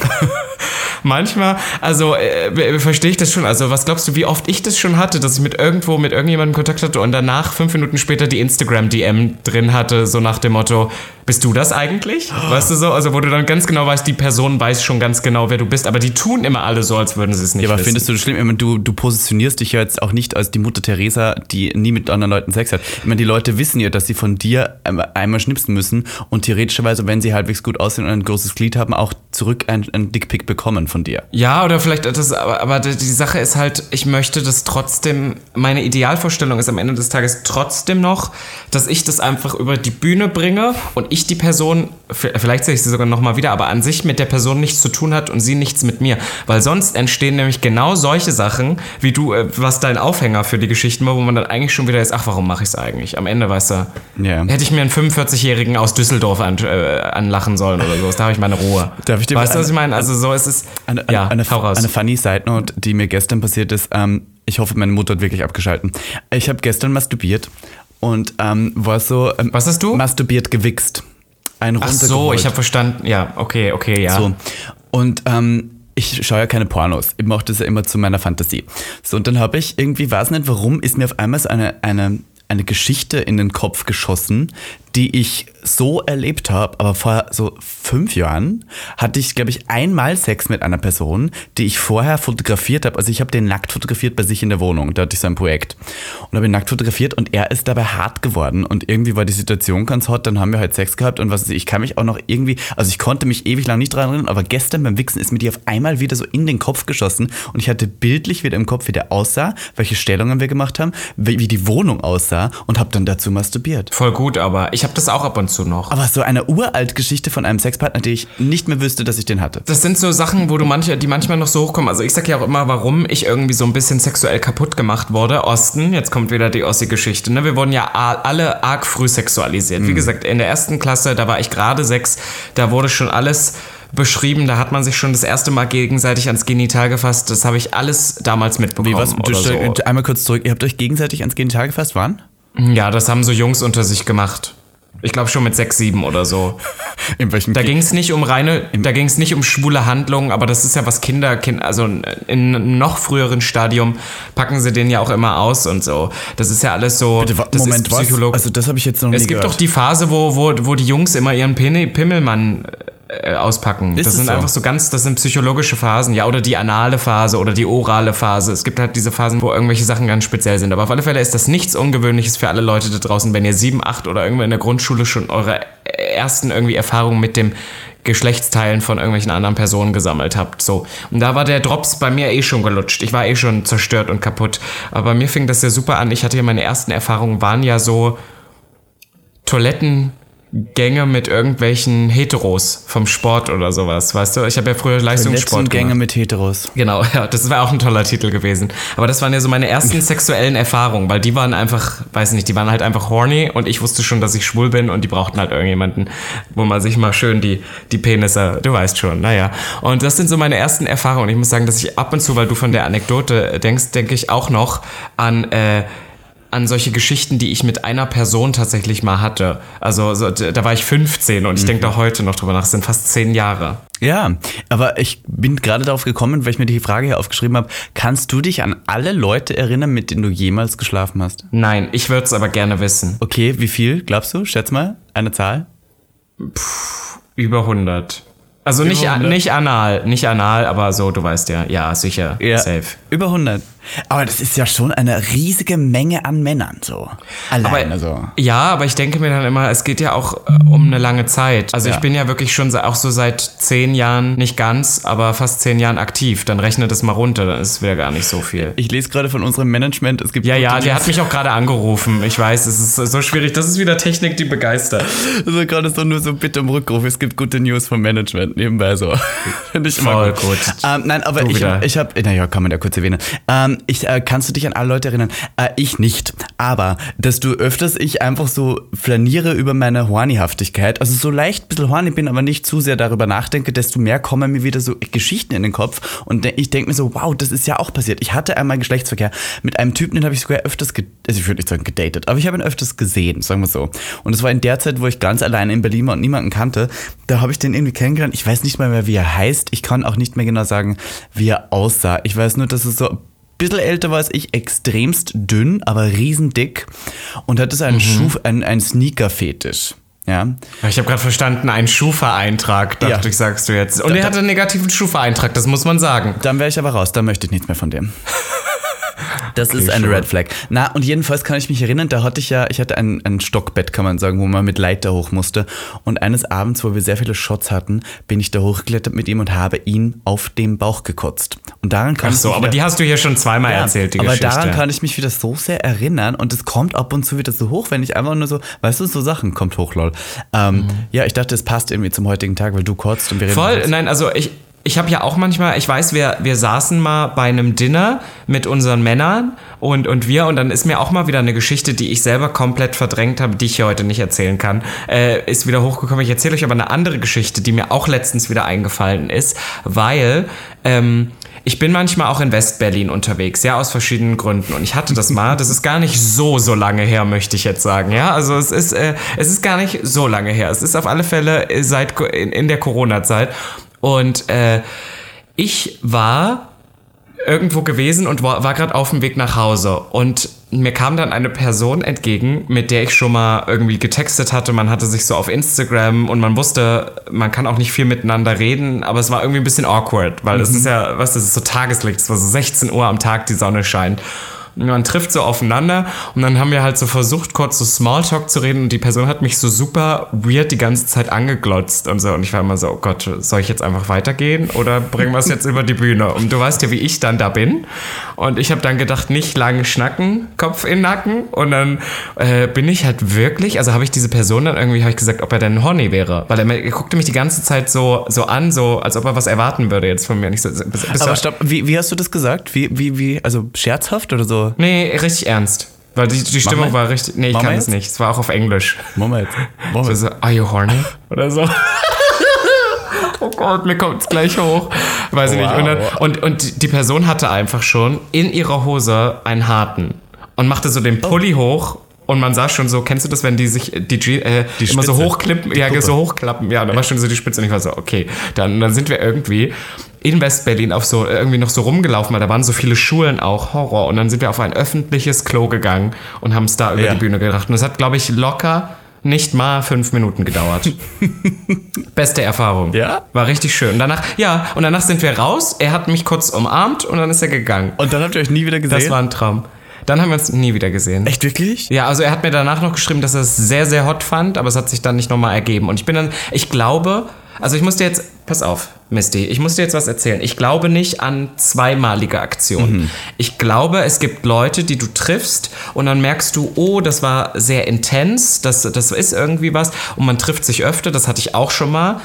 manchmal, also äh, verstehe ich das schon. Also was glaubst du, wie oft ich das schon hatte, dass ich mit irgendwo, mit irgendjemandem Kontakt hatte und danach fünf Minuten später die Instagram-DM drin hatte, so nach dem Motto, Bist du das eigentlich? Weißt du so? Also, wo du dann ganz genau weißt, die Person weiß schon ganz genau, wer du bist, aber die tun immer alle so, als würden sie es nicht Ja, aber wissen. findest du das schlimm? Ich meine, du, du positionierst dich ja jetzt auch nicht als die Mutter Teresa, die nie mit anderen Leuten Sex hat. Ich meine, die Leute wissen ja, dass sie von dir einmal- einmal schnipsen müssen und theoretischerweise, wenn sie halbwegs gut aussehen und ein großes Glied haben, auch zurück ein, ein Dickpick bekommen von dir. Ja, oder vielleicht das, aber, aber die Sache ist halt, ich möchte das trotzdem, meine Idealvorstellung ist am Ende des Tages trotzdem noch, dass ich das einfach über die Bühne bringe und ich die Person, vielleicht sehe ich sie sogar nochmal wieder, aber an sich mit der Person nichts zu tun hat und sie nichts mit mir. Weil sonst entstehen nämlich genau solche Sachen, wie du, äh, was dein Aufhänger für die Geschichten war, wo man dann eigentlich schon wieder ist, ach, warum mache ich es eigentlich? Am Ende, weißt du, Ja. hätte ich mir einen 45-Jährigen aus Düsseldorf an, äh, anlachen sollen oder so, da habe ich meine Ruhe. Darf ich dir weißt du, eine- was ich meine? Also so ist es, Eine, ja, eine, eine, hau raus. eine funny Side Note, die mir gestern passiert ist. Ähm, ich hoffe, meine Mutter hat wirklich abgeschalten. Ich habe gestern masturbiert und ähm, war so. Ähm, Was hast du? Masturbiert gewichst. Ein Ach so, ich habe verstanden. Ja, okay, okay, ja. So. Und ähm, ich schaue ja keine Pornos. Ich mache das ja immer zu meiner Fantasie. So, und dann habe ich irgendwie, weiß nicht warum, ist mir auf einmal so eine, eine, eine Geschichte in den Kopf geschossen, die ich so erlebt habe, aber vor so fünf Jahren hatte ich, glaube ich, einmal Sex mit einer Person, die ich vorher fotografiert habe. Also ich habe den nackt fotografiert bei sich in der Wohnung. Da hatte ich so ein Projekt. Und habe ihn nackt fotografiert und er ist dabei hart geworden. Und irgendwie war die Situation ganz hot. Dann haben wir halt Sex gehabt und was weiß ich, ich kann mich auch noch irgendwie, also ich konnte mich ewig lang nicht dran erinnern, aber gestern beim Wichsen ist mir die auf einmal wieder so in den Kopf geschossen und ich hatte bildlich wieder im Kopf, wie der aussah, welche Stellungen wir gemacht haben, wie die Wohnung aussah und habe dann dazu masturbiert. Voll gut, aber ich habe das auch ab und zu noch. Aber so eine uralt Geschichte von einem Sexpartner, die ich nicht mehr wüsste, dass ich den hatte. Das sind so Sachen, wo du manche, die manchmal noch so hochkommen. Also ich sag ja auch immer, warum ich irgendwie so ein bisschen sexuell kaputt gemacht wurde. Osten, jetzt kommt wieder die Ossi-Geschichte. Ne? Wir wurden ja alle arg früh sexualisiert. Wie gesagt, in der ersten Klasse, da war ich gerade sechs, da wurde schon alles beschrieben. Da hat man sich schon das erste Mal gegenseitig ans Genital gefasst. Das habe ich alles damals mitbekommen. Wie was? Du, so. Einmal kurz zurück. Ihr habt euch gegenseitig ans Genital gefasst, wann? Ja, das haben so Jungs unter sich gemacht. Ich glaube schon mit sechs, sieben oder so. In welchem Da ging es nicht um reine, da ging es nicht um schwule Handlungen, aber das ist ja was Kinder, kind, also in einem noch früheren Stadium packen sie den ja auch immer aus und so. Das ist ja alles so. Bitte, das Moment, ist was? Psycholog Also das habe ich jetzt noch es nie gibt gehört. doch die Phase, wo, wo, wo die Jungs immer ihren Pin Pimmelmann äh, auspacken. Ist das sind so? einfach so ganz, das sind psychologische Phasen, ja, oder die anale Phase oder die orale Phase. Es gibt halt diese Phasen, wo irgendwelche Sachen ganz speziell sind. Aber auf alle Fälle ist das nichts Ungewöhnliches für alle Leute da draußen, wenn ihr sieben, acht oder irgendwo in der Grundschule schon eure ersten irgendwie Erfahrungen mit dem Geschlechtsteilen von irgendwelchen anderen Personen gesammelt habt. So. Und da war der Drops bei mir eh schon gelutscht. Ich war eh schon zerstört und kaputt. Aber bei mir fing das ja super an. Ich hatte ja meine ersten Erfahrungen, waren ja so Toilettengänge mit irgendwelchen Heteros vom Sport oder sowas, weißt du? Ich habe ja früher Leistungssport Gänge gemacht. mit Heteros. Genau, ja, das war auch ein toller Titel gewesen. Aber das waren ja so meine ersten sexuellen Erfahrungen, weil die waren einfach, weiß nicht, die waren halt einfach horny und ich wusste schon, dass ich schwul bin und die brauchten halt irgendjemanden, wo man sich mal schön die, die Penisse, du weißt schon, naja. Und das sind so meine ersten Erfahrungen. Ich muss sagen, dass ich ab und zu, weil du von der Anekdote denkst, denke ich auch noch an, äh, an solche Geschichten, die ich mit einer Person tatsächlich mal hatte. Also so, da war ich 15 und ich denke da heute noch drüber nach. Es sind fast zehn Jahre. Ja, aber ich bin gerade darauf gekommen, weil ich mir die Frage hier aufgeschrieben habe. Kannst du dich an alle Leute erinnern, mit denen du jemals geschlafen hast? Nein, ich würde es aber gerne wissen. Okay, wie viel, glaubst du? Schätz mal, eine Zahl? Über 100. Also nicht, Über 100? nicht anal, nicht anal, aber so, du weißt ja. Ja, sicher. Safe. Über 100. Aber das ist ja schon eine riesige Menge an Männern so. Alleine Aber, so. Ja, aber ich denke mir dann immer, es geht ja auch äh, um eine lange Zeit. Also Ja. ich bin ja wirklich schon auch so seit zehn Jahren, nicht ganz, aber fast zehn Jahren aktiv. Dann rechne das mal runter, dann ist es wieder gar nicht so viel. Ich lese gerade von unserem Management, es gibt Ja, ja, der hat mich auch gerade angerufen. Ich weiß, es ist so schwierig. Das ist wieder Technik, die begeistert. Also gerade so nur so bitte um Rückruf. Es gibt gute News vom Management nebenbei so. Finde ich immer Voll gut. gut. Ähm, nein, aber Du ich, wieder. ich habe, naja, kann man ja kurz erwähnen. Ähm, ich, äh, kannst du dich an alle Leute erinnern? Äh, ich nicht. Aber, dass du öfters ich einfach so flaniere über meine Hornyhaftigkeit, also so leicht ein bisschen horny bin, aber nicht zu sehr darüber nachdenke, desto mehr kommen mir wieder so Geschichten in den Kopf und ich denke mir so, wow, das ist ja auch passiert. Ich hatte einmal Geschlechtsverkehr mit einem Typen, den habe ich sogar öfters, also ich würde nicht sagen gedatet, aber ich habe ihn öfters gesehen, sagen wir so. Und es war in der Zeit, wo ich ganz alleine in Berlin war und niemanden kannte, da habe ich den irgendwie kennengelernt. Ich weiß nicht mal mehr, wie er heißt. Ich kann auch nicht mehr genau sagen, wie er aussah. Ich weiß nur, dass es so ein bisschen älter war als ich, extremst dünn, aber riesendick und hatte so einen Schuh, einen, einen Sneaker-Fetisch. Ja. Ich habe gerade verstanden, ein Schufa-Eintrag, dachte Ja. ich, sagst du jetzt. Und Da- er hatte einen negativen Schufa-Eintrag, das muss man sagen. Dann wäre ich aber raus, dann möchte ich nichts mehr von dem. Das ist Okay, eine sure. Red Flag. Na, und jedenfalls kann ich mich erinnern, da hatte ich ja, ich hatte ein, ein Stockbett, kann man sagen, wo man mit Leiter hoch musste. Und eines Abends, wo wir sehr viele Shots hatten, bin ich da hochgeklettert mit ihm und habe ihn auf dem Bauch gekotzt. Und daran kann Ach so, aber wieder- die hast du hier schon zweimal erzählt, die aber Geschichte. daran kann ich mich wieder so sehr erinnern und es kommt ab und zu wieder so hoch, wenn ich einfach nur so, weißt du, so Sachen kommt hoch, lol. Ähm, Ja, ich dachte, es passt irgendwie zum heutigen Tag, weil du kotzt und wir reden. Voll, nein, also ich, ich habe ja auch manchmal, ich weiß, wir, wir saßen mal bei einem Dinner mit unseren Männern und, und wir und dann ist mir auch mal wieder eine Geschichte, die ich selber komplett verdrängt habe, die ich hier heute nicht erzählen kann, äh, ist wieder hochgekommen. Ich erzähle euch aber eine andere Geschichte, die mir auch letztens wieder eingefallen ist, weil ähm, ich bin manchmal auch in Westberlin unterwegs, ja, aus verschiedenen Gründen. Und ich hatte das mal, das ist gar nicht so, so lange her, möchte ich jetzt sagen, ja. Also es ist, äh, es ist gar nicht so lange her. Es ist auf alle Fälle äh, seit in, in der Corona-Zeit. Und äh, ich war irgendwo gewesen und war, war gerade auf dem Weg nach Hause. Und mir kam dann eine Person entgegen, mit der ich schon mal irgendwie getextet hatte. Man hatte sich so auf Instagram und man wusste, man kann auch nicht viel miteinander reden, aber es war irgendwie ein bisschen awkward, weil es ist ja, was, das ist so Tageslicht, es war so 16 Uhr am Tag, die Sonne scheint. Und man trifft so aufeinander und dann haben wir halt so versucht, kurz so Smalltalk zu reden und die Person hat mich so super weird die ganze Zeit angeglotzt und so. Und ich war immer so, oh Gott, soll ich jetzt einfach weitergehen oder bringen wir es jetzt über die Bühne? Und du weißt ja, wie ich dann da bin. Und ich habe dann gedacht, nicht lang schnacken, Kopf in den Nacken. Und dann äh, bin ich halt wirklich, also habe ich diese Person dann irgendwie, habe ich gesagt, ob er denn horny wäre. Weil er, er guckte mich die ganze Zeit so, so an, so als ob er was erwarten würde jetzt von mir. Nicht so, bist, bist Aber stopp, wie, wie hast du das gesagt? Wie, wie, wie, also scherzhaft oder so? Nee, richtig ernst. Weil die, die Stimmung war richtig. Nee, ich Mach kann mal es jetzt. nicht. Es war auch auf Englisch. Moment. Moment. so, are you horny? Oder so. Oh Gott, mir kommt es gleich hoch. Weiß ich nicht. Und, dann, und, und die Person hatte einfach schon in ihrer Hose einen harten und machte so den Pulli hoch. Und man sah schon so, kennst du das, wenn die sich die, G- äh, Die immer so Spitze. hochklippen, ja, Puppe. so hochklappen, ja, da war schon so die Spitze und ich war so, okay, dann, dann sind wir irgendwie in West-Berlin auf so, irgendwie noch so rumgelaufen, weil da waren so viele Schulen auch, Horror. Und dann sind wir auf ein öffentliches Klo gegangen und haben es da über Ja. die Bühne gebracht. Und das hat, glaube ich, locker nicht mal fünf Minuten gedauert. Beste Erfahrung. Ja? War richtig schön. Und danach, ja, und danach sind wir raus. Er hat mich kurz umarmt und dann ist er gegangen. Und dann habt ihr euch nie wieder gesehen? Das war ein Traum. Dann haben wir uns nie wieder gesehen. Echt wirklich? Ja, also er hat mir danach noch geschrieben, dass er es sehr, sehr hot fand, aber es hat sich dann nicht nochmal ergeben. Und ich bin dann, ich glaube, also ich muss dir jetzt, pass auf, Misty, ich muss dir jetzt was erzählen. Ich glaube nicht an zweimalige Aktionen. Ich glaube, es gibt Leute, die du triffst und dann merkst du, oh, das war sehr intens, das, das ist irgendwie was und man trifft sich öfter, das hatte ich auch schon mal.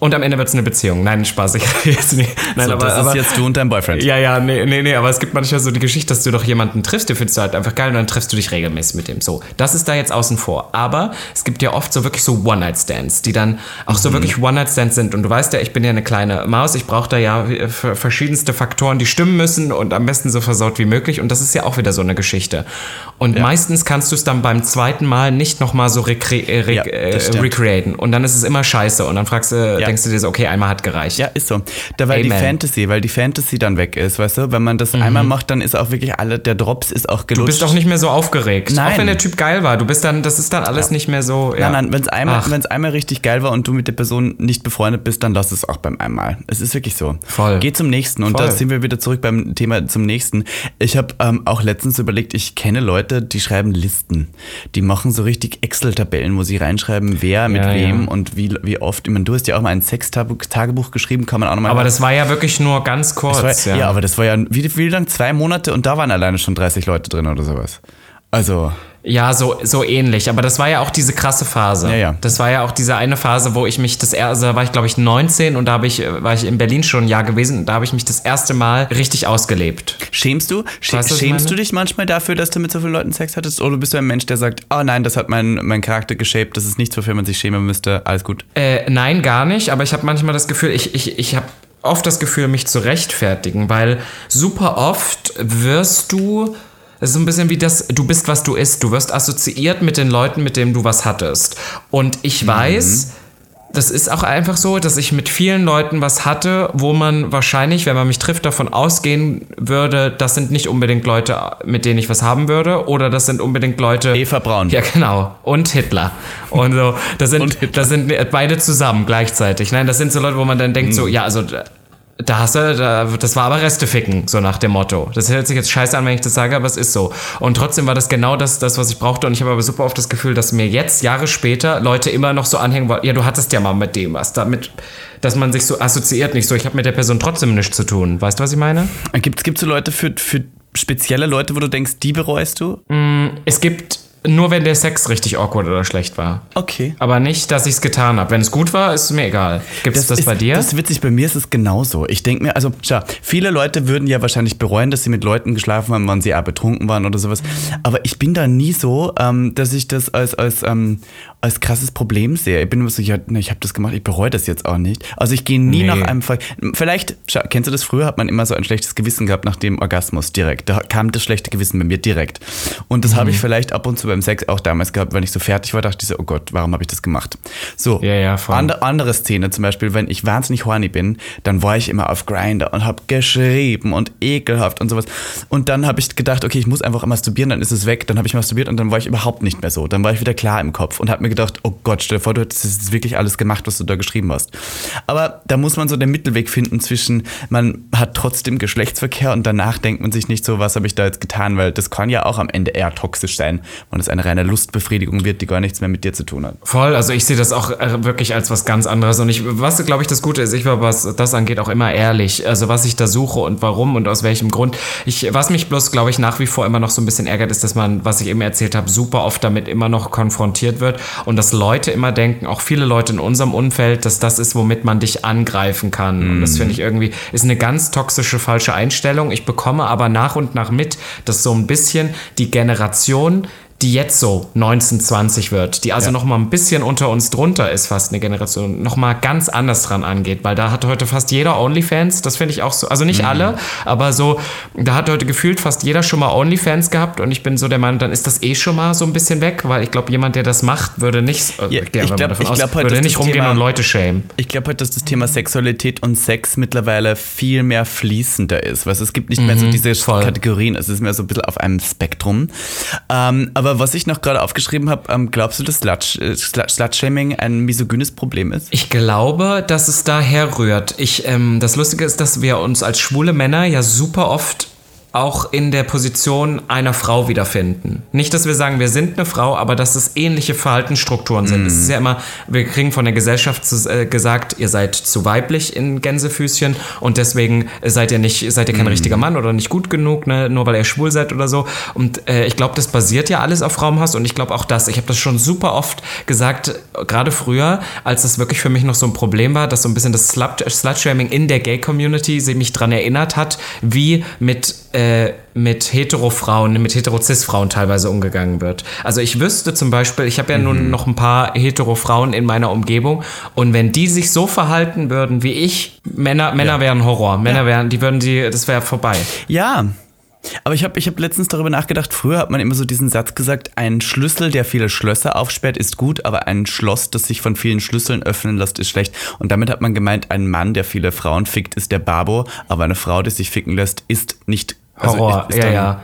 Und am Ende wird es eine Beziehung. Nein, Spaß, ich jetzt nicht. Nein, So, aber, das aber, ist jetzt du und dein Boyfriend. ja, ja, nee, nee, nee, aber es gibt manchmal so die Geschichte, dass du doch jemanden triffst, den findest du halt einfach geil und dann triffst du dich regelmäßig mit dem. So, das ist da jetzt außen vor. Aber es gibt ja oft so wirklich so One-Night-Stands, die dann auch so wirklich One-Night-Stands sind. Und du weißt ja, ich bin ja eine kleine Maus, ich brauche da ja äh, ver- verschiedenste Faktoren, die stimmen müssen und am besten so versaut wie möglich. Und das ist ja auch wieder so eine Geschichte. Und meistens kannst du es dann beim zweiten Mal nicht nochmal so recre äh, Ja, äh, recreaten. Und dann ist es immer scheiße. Und dann fragst du, Ja. denkst du dir so, okay, einmal hat gereicht. Ja, ist so. Da weil die. Fantasy, weil die Fantasy dann weg ist, weißt du? Wenn man das einmal macht, dann ist auch wirklich alle, der Drops ist auch gelutscht. Du bist auch nicht mehr so aufgeregt. Nein. Auch wenn der Typ geil war. Du bist dann, das ist dann alles nicht mehr so. Ja. Nein, nein, wenn es einmal, wenn's einmal richtig geil war und du mit der Person nicht befreundet bist, dann lass es auch beim einmal. Es ist wirklich so. Voll. Geh zum nächsten und Voll. da sind wir wieder zurück beim Thema zum nächsten. Ich habe ähm, auch letztens überlegt, ich kenne Leute, die schreiben Listen. Die machen so richtig Excel-Tabellen, wo sie reinschreiben, wer mit Ja, wem ja. und wie, wie oft. Ich meine, du hast ja auch mal ein Sextagebuch geschrieben, kann man auch nochmal Aber das war ja wirklich nur ganz kurz. war, ja. aber das war ja, wie, wie lang? Zwei Monate und da waren alleine schon 30 Leute drin oder sowas. Also, Ja, so, so ähnlich. Aber das war ja auch diese krasse Phase. Ja, ja. Das war ja auch diese eine Phase, wo ich mich das erste, da war ich glaube ich 19 und da habe ich, äh, war ich in Berlin schon ein Jahr gewesen und da habe ich mich das erste Mal richtig ausgelebt. schämst du? Sch Weißt du, schämst du dich manchmal dafür, dass du mit so vielen Leuten Sex hattest? Oder bist du ein Mensch, der sagt, oh nein, das hat mein, mein Charakter geshaped, das ist nichts, wofür man sich schämen müsste, alles gut. Äh, nein, gar nicht, aber ich habe manchmal das Gefühl, ich, ich, ich habe oft das Gefühl, mich zu rechtfertigen, weil super oft wirst du. Es ist so ein bisschen wie das, du bist, was du isst. Du wirst assoziiert mit den Leuten, mit denen du was hattest. Und ich weiß, das ist auch einfach so, dass ich mit vielen Leuten was hatte, wo man wahrscheinlich, wenn man mich trifft, davon ausgehen würde, das sind nicht unbedingt Leute, mit denen ich was haben würde, oder das sind unbedingt Leute. Eva Braun. Ja, genau. Und Hitler. Und so, das sind, das sind beide zusammen gleichzeitig. Nein, das sind so Leute, wo man dann denkt, so, ja, also da hast du, da, das war aber Reste ficken, so nach dem Motto. Das hört sich jetzt scheiße an, wenn ich das sage, aber es ist so. Und trotzdem war das genau das, das was ich brauchte. Und ich habe aber super oft das Gefühl, dass mir jetzt, Jahre später, Leute immer noch so anhängen wollen, ja, du hattest ja mal mit dem was. Damit, dass man sich so assoziiert, nicht so, ich habe mit der Person trotzdem nichts zu tun. Weißt du, was ich meine? Gibt es so Leute für, für spezielle Leute, wo du denkst, die bereust du? Es gibt nur wenn der Sex richtig awkward oder schlecht war. Okay. Aber nicht, dass ich es getan habe. Wenn es gut war, ist mir egal. Gibt es das, ist, bei dir? Das ist witzig, bei mir ist es genauso. Ich denke mir, also, schau, viele Leute würden ja wahrscheinlich bereuen, dass sie mit Leuten geschlafen haben, wann sie auch betrunken waren oder sowas. Aber ich bin da nie so, ähm, dass ich das als, als, ähm, als krasses Problem sehe. Ich bin immer so, ja, ne, ich habe das gemacht, ich bereue das jetzt auch nicht. Also ich gehe nie Nee. nach einem Fall. Vielleicht, kennst du das früher, hat man immer so ein schlechtes Gewissen gehabt nach dem Orgasmus direkt. Da kam das schlechte Gewissen bei mir direkt. Und das Mhm. habe ich vielleicht ab und zu beim Sex auch damals gehabt, wenn ich so fertig war, dachte ich so, oh Gott, warum habe ich das gemacht? So, Ja, ja. Ander, andere Szene zum Beispiel, wenn ich wahnsinnig horny bin, dann war ich immer auf Grinder und habe geschrieben und ekelhaft und sowas. Und dann habe ich gedacht, okay, ich muss einfach masturbieren, dann ist es weg. Dann habe ich masturbiert und dann war ich überhaupt nicht mehr so. Dann war ich wieder klar im Kopf und habe mir gedacht, oh Gott, stell dir vor, du hättest wirklich alles gemacht, was du da geschrieben hast. Aber da muss man so den Mittelweg finden zwischen, man hat trotzdem Geschlechtsverkehr und danach denkt man sich nicht so, was habe ich da jetzt getan, weil das kann ja auch am Ende eher toxisch sein, wenn es eine reine Lustbefriedigung wird, die gar nichts mehr mit dir zu tun hat. Voll, also ich sehe das auch äh, wirklich als was ganz anderes. Und ich, was glaube ich das Gute ist, ich war, was das angeht, auch immer ehrlich. Also was ich da suche und warum und aus welchem Grund. Ich, was mich bloß, glaube ich, nach wie vor immer noch so ein bisschen ärgert, ist, dass man, was ich eben erzählt habe, super oft damit immer noch konfrontiert wird und dass Leute immer denken, auch viele Leute in unserem Umfeld, dass das ist, womit man dich angreifen kann. Und das finde ich irgendwie, ist eine ganz toxische, falsche Einstellung. Ich bekomme aber nach und nach mit, dass so ein bisschen die Generation, die jetzt so 19, 20 wird, die also Ja. noch mal ein bisschen unter uns drunter ist, fast eine Generation, noch mal ganz anders dran angeht, weil da hat heute fast jeder OnlyFans, das finde ich auch so, also nicht alle, aber so, da hat heute gefühlt fast jeder schon mal OnlyFans gehabt und ich bin so der Meinung, dann ist das eh schon mal so ein bisschen weg, weil ich glaube, jemand, der das macht, würde nicht, äh, Ja, ich glaub- davon ich aus, glaub halt, würde nicht rumgehen Thema- und Leute schämen. Ich glaube halt, dass das Thema Sexualität und Sex mittlerweile viel mehr fließender ist. Weil es gibt nicht mehr so diese voll. Kategorien. Es ist mehr so ein bisschen auf einem Spektrum. Ähm, aber was ich noch gerade aufgeschrieben habe, ähm, glaubst du, dass äh, Slut- Slut-Shaming ein misogynes Problem ist? Ich glaube, dass es daher rührt. Ich, ähm, das Lustige ist, dass wir uns als schwule Männer ja super oft auch in der Position einer Frau wiederfinden. Nicht, dass wir sagen, wir sind eine Frau, aber dass es ähnliche Verhaltensstrukturen sind. Es ist ja immer, wir kriegen von der Gesellschaft zu, äh, gesagt, ihr seid zu weiblich in Gänsefüßchen und deswegen seid ihr nicht, seid ihr kein richtiger Mann oder nicht gut genug, ne, nur weil ihr schwul seid oder so. Und äh, ich glaube, das basiert ja alles auf Raumhass und ich glaube auch das. Ich habe das schon super oft gesagt, gerade früher, als das wirklich für mich noch so ein Problem war, dass so ein bisschen das Slut- Slut-Shaming in der Gay-Community mich dran erinnert hat, wie mit, äh, mit Hetero-Frauen, mit Hetero-Cis-Frauen teilweise umgegangen wird. Also ich wüsste zum Beispiel, ich habe ja nun noch ein paar Hetero-Frauen in meiner Umgebung und wenn die sich so verhalten würden wie ich, Männer, Männer wären Horror. Männer wären, die würden die, das wäre vorbei. Ja. Aber ich habe ich hab letztens darüber nachgedacht, früher hat man immer so diesen Satz gesagt, ein Schlüssel, der viele Schlösser aufsperrt, ist gut, aber ein Schloss, das sich von vielen Schlüsseln öffnen lässt, ist schlecht. Und damit hat man gemeint, ein Mann, der viele Frauen fickt, ist der Babo, aber eine Frau, die sich ficken lässt, ist nicht Horror, ist, ist ja, ja.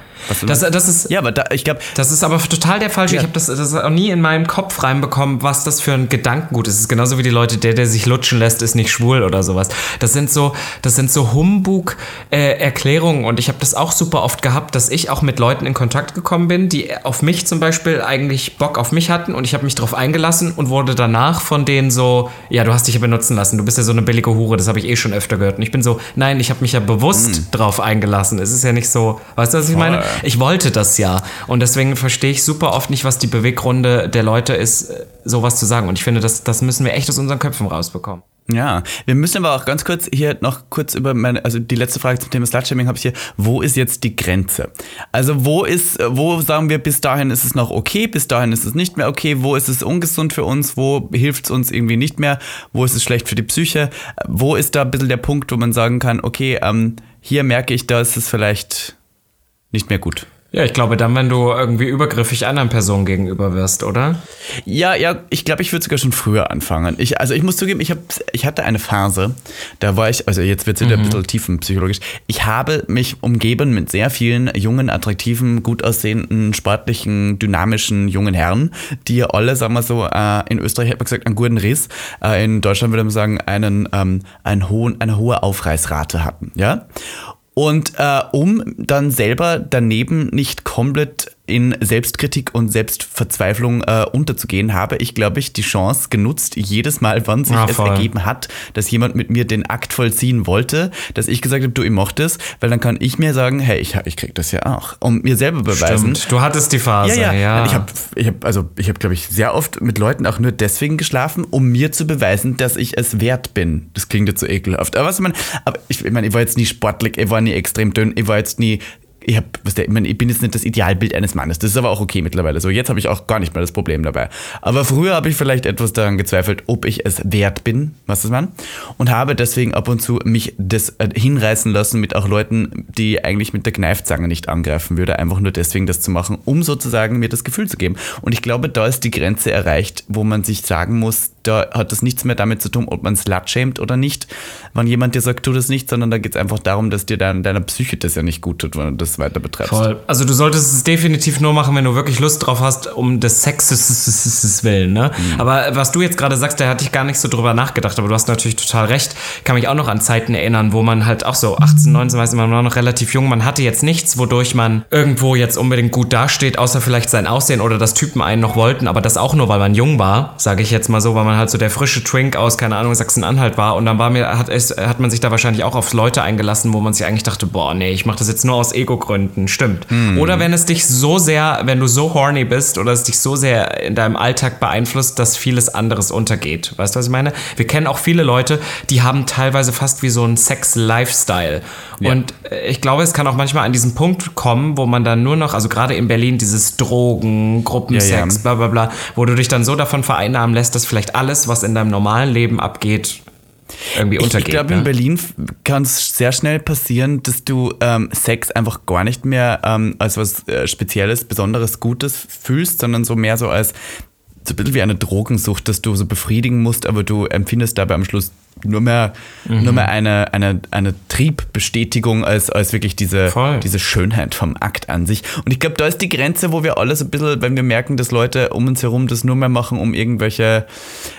Das, das ist, ja, aber da, ich glaube, Das ist aber total der falsche. Ja. Ich habe das, das auch nie in meinem Kopf reinbekommen, was das für ein Gedankengut ist. Es ist genauso wie die Leute, der, der sich lutschen lässt, ist nicht schwul oder sowas. Das sind so, das sind so Humbug-Erklärungen und ich habe das auch super oft gehabt, dass ich auch mit Leuten in Kontakt gekommen bin, die auf mich zum Beispiel eigentlich Bock auf mich hatten und ich habe mich darauf eingelassen und wurde danach von denen so, ja, du hast dich ja benutzen lassen, du bist ja so eine billige Hure, das habe ich eh schon öfter gehört. Und ich bin so, nein, ich habe mich ja bewusst drauf eingelassen. Es ist ja nicht so, weißt du, was ich meine? Ich wollte das ja. Und deswegen verstehe ich super oft nicht, was die Beweggründe der Leute ist, sowas zu sagen. Und ich finde, das, das müssen wir echt aus unseren Köpfen rausbekommen. Ja, wir müssen aber auch ganz kurz hier noch kurz über meine, also die letzte Frage zum Thema Slutshaming habe ich hier. Wo ist jetzt die Grenze? Also wo ist, wo sagen wir, bis dahin ist es noch okay, bis dahin ist es nicht mehr okay, wo ist es ungesund für uns, wo hilft es uns irgendwie nicht mehr, wo ist es schlecht für die Psyche, wo ist da ein bisschen der Punkt, wo man sagen kann, okay, ähm, hier merke ich, da ist es vielleicht nicht mehr gut. Ja, ich glaube dann, wenn du irgendwie übergriffig anderen Personen gegenüber wirst, oder? Ja, ja, ich glaube, ich würde sogar schon früher anfangen. Ich, also ich muss zugeben, ich, hab, ich hatte eine Phase, da war ich, also jetzt wird es wieder mhm. ein bisschen tiefenpsychologisch, ich habe mich umgeben mit sehr vielen jungen, attraktiven, gut aussehenden, sportlichen, dynamischen jungen Herren, die alle, sagen wir so, äh, in Österreich hat man gesagt, einen guten Riss, äh, in Deutschland würde man sagen, einen, ähm, einen hohen, eine hohe Aufreißrate hatten. Ja? Und äh, um dann selber daneben nicht komplett in Selbstkritik und Selbstverzweiflung äh, unterzugehen, habe ich, glaube ich, die Chance genutzt, jedes Mal, wann sich ja, es ergeben hat, dass jemand mit mir den Akt vollziehen wollte, dass ich gesagt habe, du, ich mochte es, weil dann kann ich mir sagen, hey, ich, ich krieg das ja auch. Und mir selber beweisen. Stimmt, du hattest die Phase, ja. ja. ja. Ich habe, ich hab, also, ich habe, glaube ich, sehr oft mit Leuten auch nur deswegen geschlafen, um mir zu beweisen, dass ich es wert bin. Das klingt jetzt so ekelhaft. Aber was man, aber ich, ich meine, ich war jetzt nie sportlich, ich war nie extrem dünn, ich war jetzt nie ich, hab, was der, ich, mein, ich bin jetzt nicht das Idealbild eines Mannes. Das ist aber auch okay mittlerweile. So, jetzt habe ich auch gar nicht mehr das Problem dabei. Aber früher habe ich vielleicht etwas daran gezweifelt, ob ich es wert bin, was das man, und habe deswegen ab und zu mich das äh, hinreißen lassen mit auch Leuten, die eigentlich mit der Kneifzange nicht angreifen würde, einfach nur deswegen das zu machen, um sozusagen mir das Gefühl zu geben. Und ich glaube, da ist die Grenze erreicht, wo man sich sagen muss, da hat das nichts mehr damit zu tun, ob man slut-shamed oder nicht, wenn jemand dir sagt, tu das nicht, sondern da geht es einfach darum, dass dir dein, deiner Psyche das ja nicht gut tut, wenn du das weiter betreibst. Voll. Also du solltest es definitiv nur machen, wenn du wirklich Lust drauf hast, um des Sexes willen. Ne? Mhm. Aber was du jetzt gerade sagst, da hatte ich gar nicht so drüber nachgedacht, aber du hast natürlich total recht. Ich kann mich auch noch an Zeiten erinnern, wo man halt auch so 18, 19, weiß man war noch relativ jung, man hatte jetzt nichts, wodurch man irgendwo jetzt unbedingt gut dasteht, außer vielleicht sein Aussehen oder das Typen einen noch wollten, aber das auch nur, weil man jung war, sage ich jetzt mal so, weil man halt so der frische Twink aus, keine Ahnung, Sachsen-Anhalt war und dann war mir, hat, es, hat man sich da wahrscheinlich auch auf Leute eingelassen, wo man sich eigentlich dachte, boah, nee, ich mache das jetzt nur aus Ego-Gründen, stimmt. Mhm. Oder wenn es dich so sehr, wenn du so horny bist oder es dich so sehr in deinem Alltag beeinflusst, dass vieles anderes untergeht. Weißt du, was ich meine? Wir kennen auch viele Leute, die haben teilweise fast wie so ein Sex-Lifestyle. Ja. Und äh, ich glaube, es kann auch manchmal an diesen Punkt kommen, wo man dann nur noch, also gerade in Berlin, dieses Drogen, Gruppensex, ja, ja. bla bla bla, wo du dich dann so davon vereinnahmen lässt, dass vielleicht alles, was in deinem normalen Leben abgeht, irgendwie untergeht. Ich, ich glaube, ne? in Berlin kann es sehr schnell passieren, dass du ähm, Sex einfach gar nicht mehr ähm, als was äh, Spezielles, Besonderes, Gutes fühlst, sondern so mehr so als so ein bisschen wie eine Drogensucht, dass du so befriedigen musst, aber du empfindest dabei am Schluss nur mehr, mhm. nur mehr eine, eine, eine Triebbestätigung als, als wirklich diese, diese Schönheit vom Akt an sich. Und ich glaube, da ist die Grenze, wo wir alles ein bisschen, wenn wir merken, dass Leute um uns herum das nur mehr machen, um irgendwelche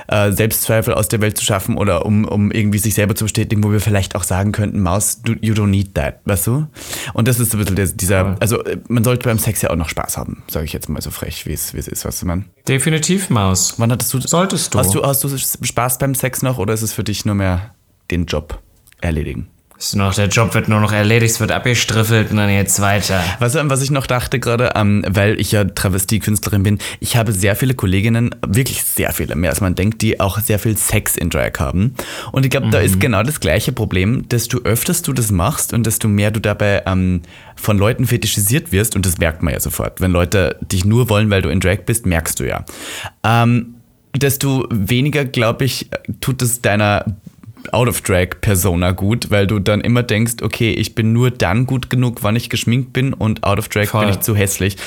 äh, Selbstzweifel aus der Welt zu schaffen oder um, um irgendwie sich selber zu bestätigen, wo wir vielleicht auch sagen könnten, Maus, you don't need that, weißt du? Und das ist ein bisschen dieser, also man sollte beim Sex ja auch noch Spaß haben, sage ich jetzt mal so frech, wie es, wie es ist, weißt du, man? Definitiv, Maus. Wann hattest du, Solltest du. Hast du, hast du Spaß beim Sex noch oder ist es für dich nur mehr den Job erledigen? Ist noch, der Job wird nur noch erledigt, es wird abgestriffelt und dann jetzt weiter. Weißt du, was ich noch dachte gerade, ähm, weil ich ja Travestie-Künstlerin bin, ich habe sehr viele Kolleginnen, wirklich sehr viele, mehr als man denkt, die auch sehr viel Sex in Drag haben. Und ich glaube, mhm. da ist mhm. genau das gleiche Problem, desto öfters du das machst und desto mehr du dabei ähm, von Leuten fetischisiert wirst, und das merkt man ja sofort. Wenn Leute dich nur wollen, weil du in Drag bist, merkst du ja. Ähm, desto weniger, glaube ich, tut es deiner Out-of-Drag-Persona gut, weil du dann immer denkst, okay, ich bin nur dann gut genug, wann ich geschminkt bin und Out-of-Drag bin ich zu hässlich.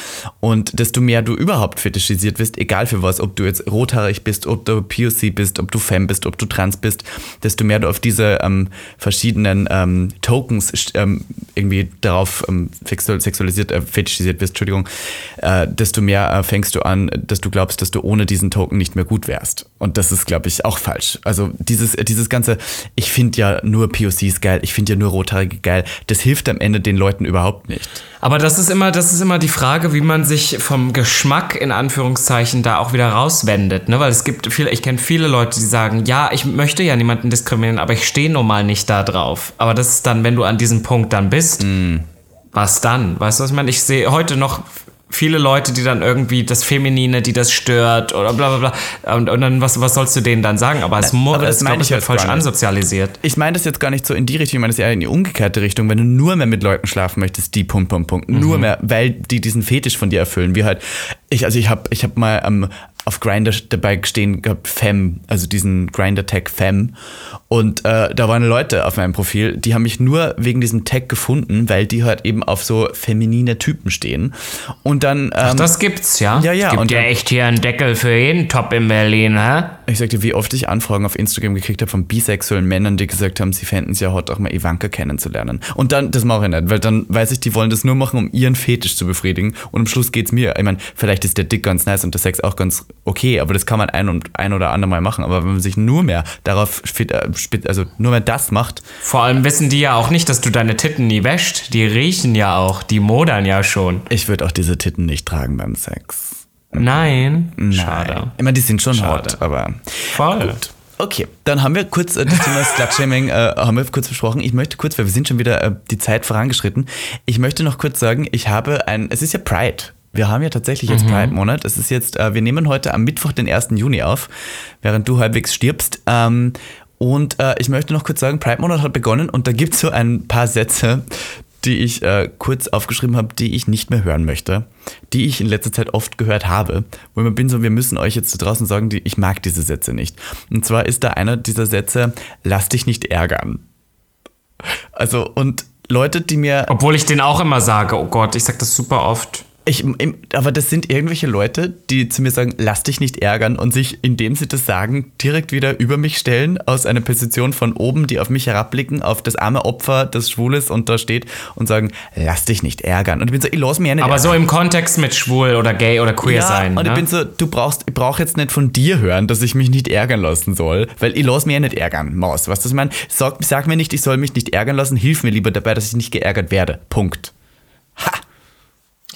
Und desto mehr du überhaupt fetischisiert wirst, egal für was, ob du jetzt rothaarig bist, ob du POC bist, ob du Femme bist, ob du trans bist, desto mehr du auf diese ähm, verschiedenen ähm, Tokens ähm, irgendwie darauf ähm, sexualisiert, äh, fetischisiert wirst, Entschuldigung, äh, desto mehr äh, fängst du an, dass du glaubst, dass du ohne diesen Token nicht mehr gut wärst. Und das ist, glaube ich, auch falsch. Also dieses, dieses ganze ich finde ja nur POCs geil, ich finde ja nur Rothaarige geil. Das hilft am Ende den Leuten überhaupt nicht. Aber das ist immer, das ist immer die Frage, wie man sich vom Geschmack in Anführungszeichen da auch wieder rauswendet, ne? Weil es gibt viele, ich kenne viele Leute, die sagen, ja, ich möchte ja niemanden diskriminieren, aber ich stehe nun mal nicht da drauf. Aber das ist dann, wenn du an diesem Punkt dann bist, mm. was dann? Weißt du, was ich meine? Ich sehe heute noch viele Leute, die dann irgendwie das Feminine, die das stört oder bla bla bla. Und, und dann, was, was sollst du denen dann sagen? Aber es, aber es glaube ich, wird falsch ansozialisiert. Ich meine das jetzt gar nicht so in die Richtung, ich meine das eher in die umgekehrte Richtung. Wenn du nur mehr mit Leuten schlafen möchtest, die Punkt, Punkt, Punkt. Mhm. Nur mehr, weil die diesen Fetisch von dir erfüllen. Wie halt, Ich, also ich habe ich hab mal ähm, auf Grinder dabei stehen gehabt, Fem, also diesen Grinder-Tag Fem. Und äh, da waren Leute auf meinem Profil, die haben mich nur wegen diesem Tag gefunden, weil die halt eben auf so feminine Typen stehen. Und dann. Ähm, Ach, das gibt's, ja? Ja, ja, Es gibt und ja dann- echt hier einen Deckel für jeden Top in Berlin, hä? Ich sagte, wie oft ich Anfragen auf Instagram gekriegt habe von bisexuellen Männern, die gesagt haben, sie fänden es ja hot, auch mal Ivanka kennenzulernen. Und dann, das mache ich nicht, weil dann weiß ich, die wollen das nur machen, um ihren Fetisch zu befriedigen. Und am Schluss geht's mir. Ich meine, vielleicht ist der Dick ganz nice und der Sex auch ganz okay, aber das kann man ein und ein oder andere Mal machen. Aber wenn man sich nur mehr darauf, äh, also nur mehr das macht, Vor allem wissen die ja auch nicht, dass du deine Titten nie wäscht. Die riechen ja auch, die modern ja schon. ich würde auch diese Titten nicht tragen beim Sex. Nein. Nein. Schade. Meine, die sind schon Schade. hot, aber Voll. Gut. Okay, dann haben wir kurz äh, das Thema Slutshaming äh, haben wir kurz besprochen. Ich möchte kurz, weil wir sind schon wieder äh, die Zeit vorangeschritten. Ich möchte noch kurz sagen, ich habe ein, es ist ja Pride. Wir haben ja tatsächlich jetzt Pride-Monat. Es ist jetzt, äh, wir nehmen heute am Mittwoch, den 1. Juni auf, während du halbwegs stirbst. Ähm, und äh, ich möchte noch kurz sagen, Pride-Monat hat begonnen und da gibt es so ein paar Sätze, die ich äh, kurz aufgeschrieben habe, die ich nicht mehr hören möchte, die ich in letzter Zeit oft gehört habe, wo ich mir bin so, wir müssen euch jetzt da draußen sagen, die, ich mag diese Sätze nicht. Und zwar ist da einer dieser Sätze, lass dich nicht ärgern. Also, und Leute, die mir Obwohl ich den auch immer sage, oh Gott, ich sag das super oft. Ich, aber das sind irgendwelche Leute, die zu mir sagen, lass dich nicht ärgern und sich, indem sie das sagen, direkt wieder über mich stellen, aus einer Position von oben, die auf mich herabblicken, auf das arme Opfer, das schwul ist und da steht und sagen, lass dich nicht ärgern. Und ich bin so, ich lass mich ja nicht Aber so ärgern. im Kontext mit schwul oder gay oder queer ja, sein. und ne? ich bin so, du brauchst, ich brauche jetzt nicht von dir hören, dass ich mich nicht ärgern lassen soll, weil ich lass mich ja nicht ärgern, Maus. Was das mein? Sag, sag mir nicht, ich soll mich nicht ärgern lassen, hilf mir lieber dabei, dass ich nicht geärgert werde. Punkt.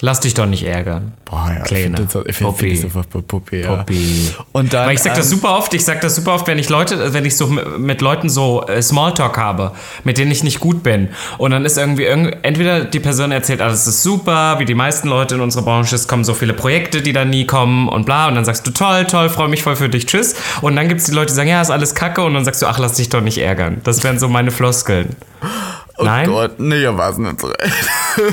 Lass dich doch nicht ärgern. Boah, ja, Kleiner. ich finde find, find das einfach Puppi, ja. Puppi. Und dann, Weil ich sag das ähm, super oft, ich sag das super oft, wenn ich Leute, wenn ich so mit- Leuten so äh, Smalltalk habe, mit denen ich nicht gut bin. Und dann ist irgendwie, irgend- entweder die Person erzählt, alles ist super, wie die meisten Leute in unserer Branche, es kommen so viele Projekte, die dann nie kommen und bla. Und dann sagst du, toll, toll, freue mich voll für dich, tschüss. Und dann gibt's die Leute, die sagen, ja, ist alles kacke. Und dann sagst du, ach, lass dich doch nicht ärgern. Das wären so meine Floskeln. Oh Nein? Gott, nee, ja, war's nicht so recht.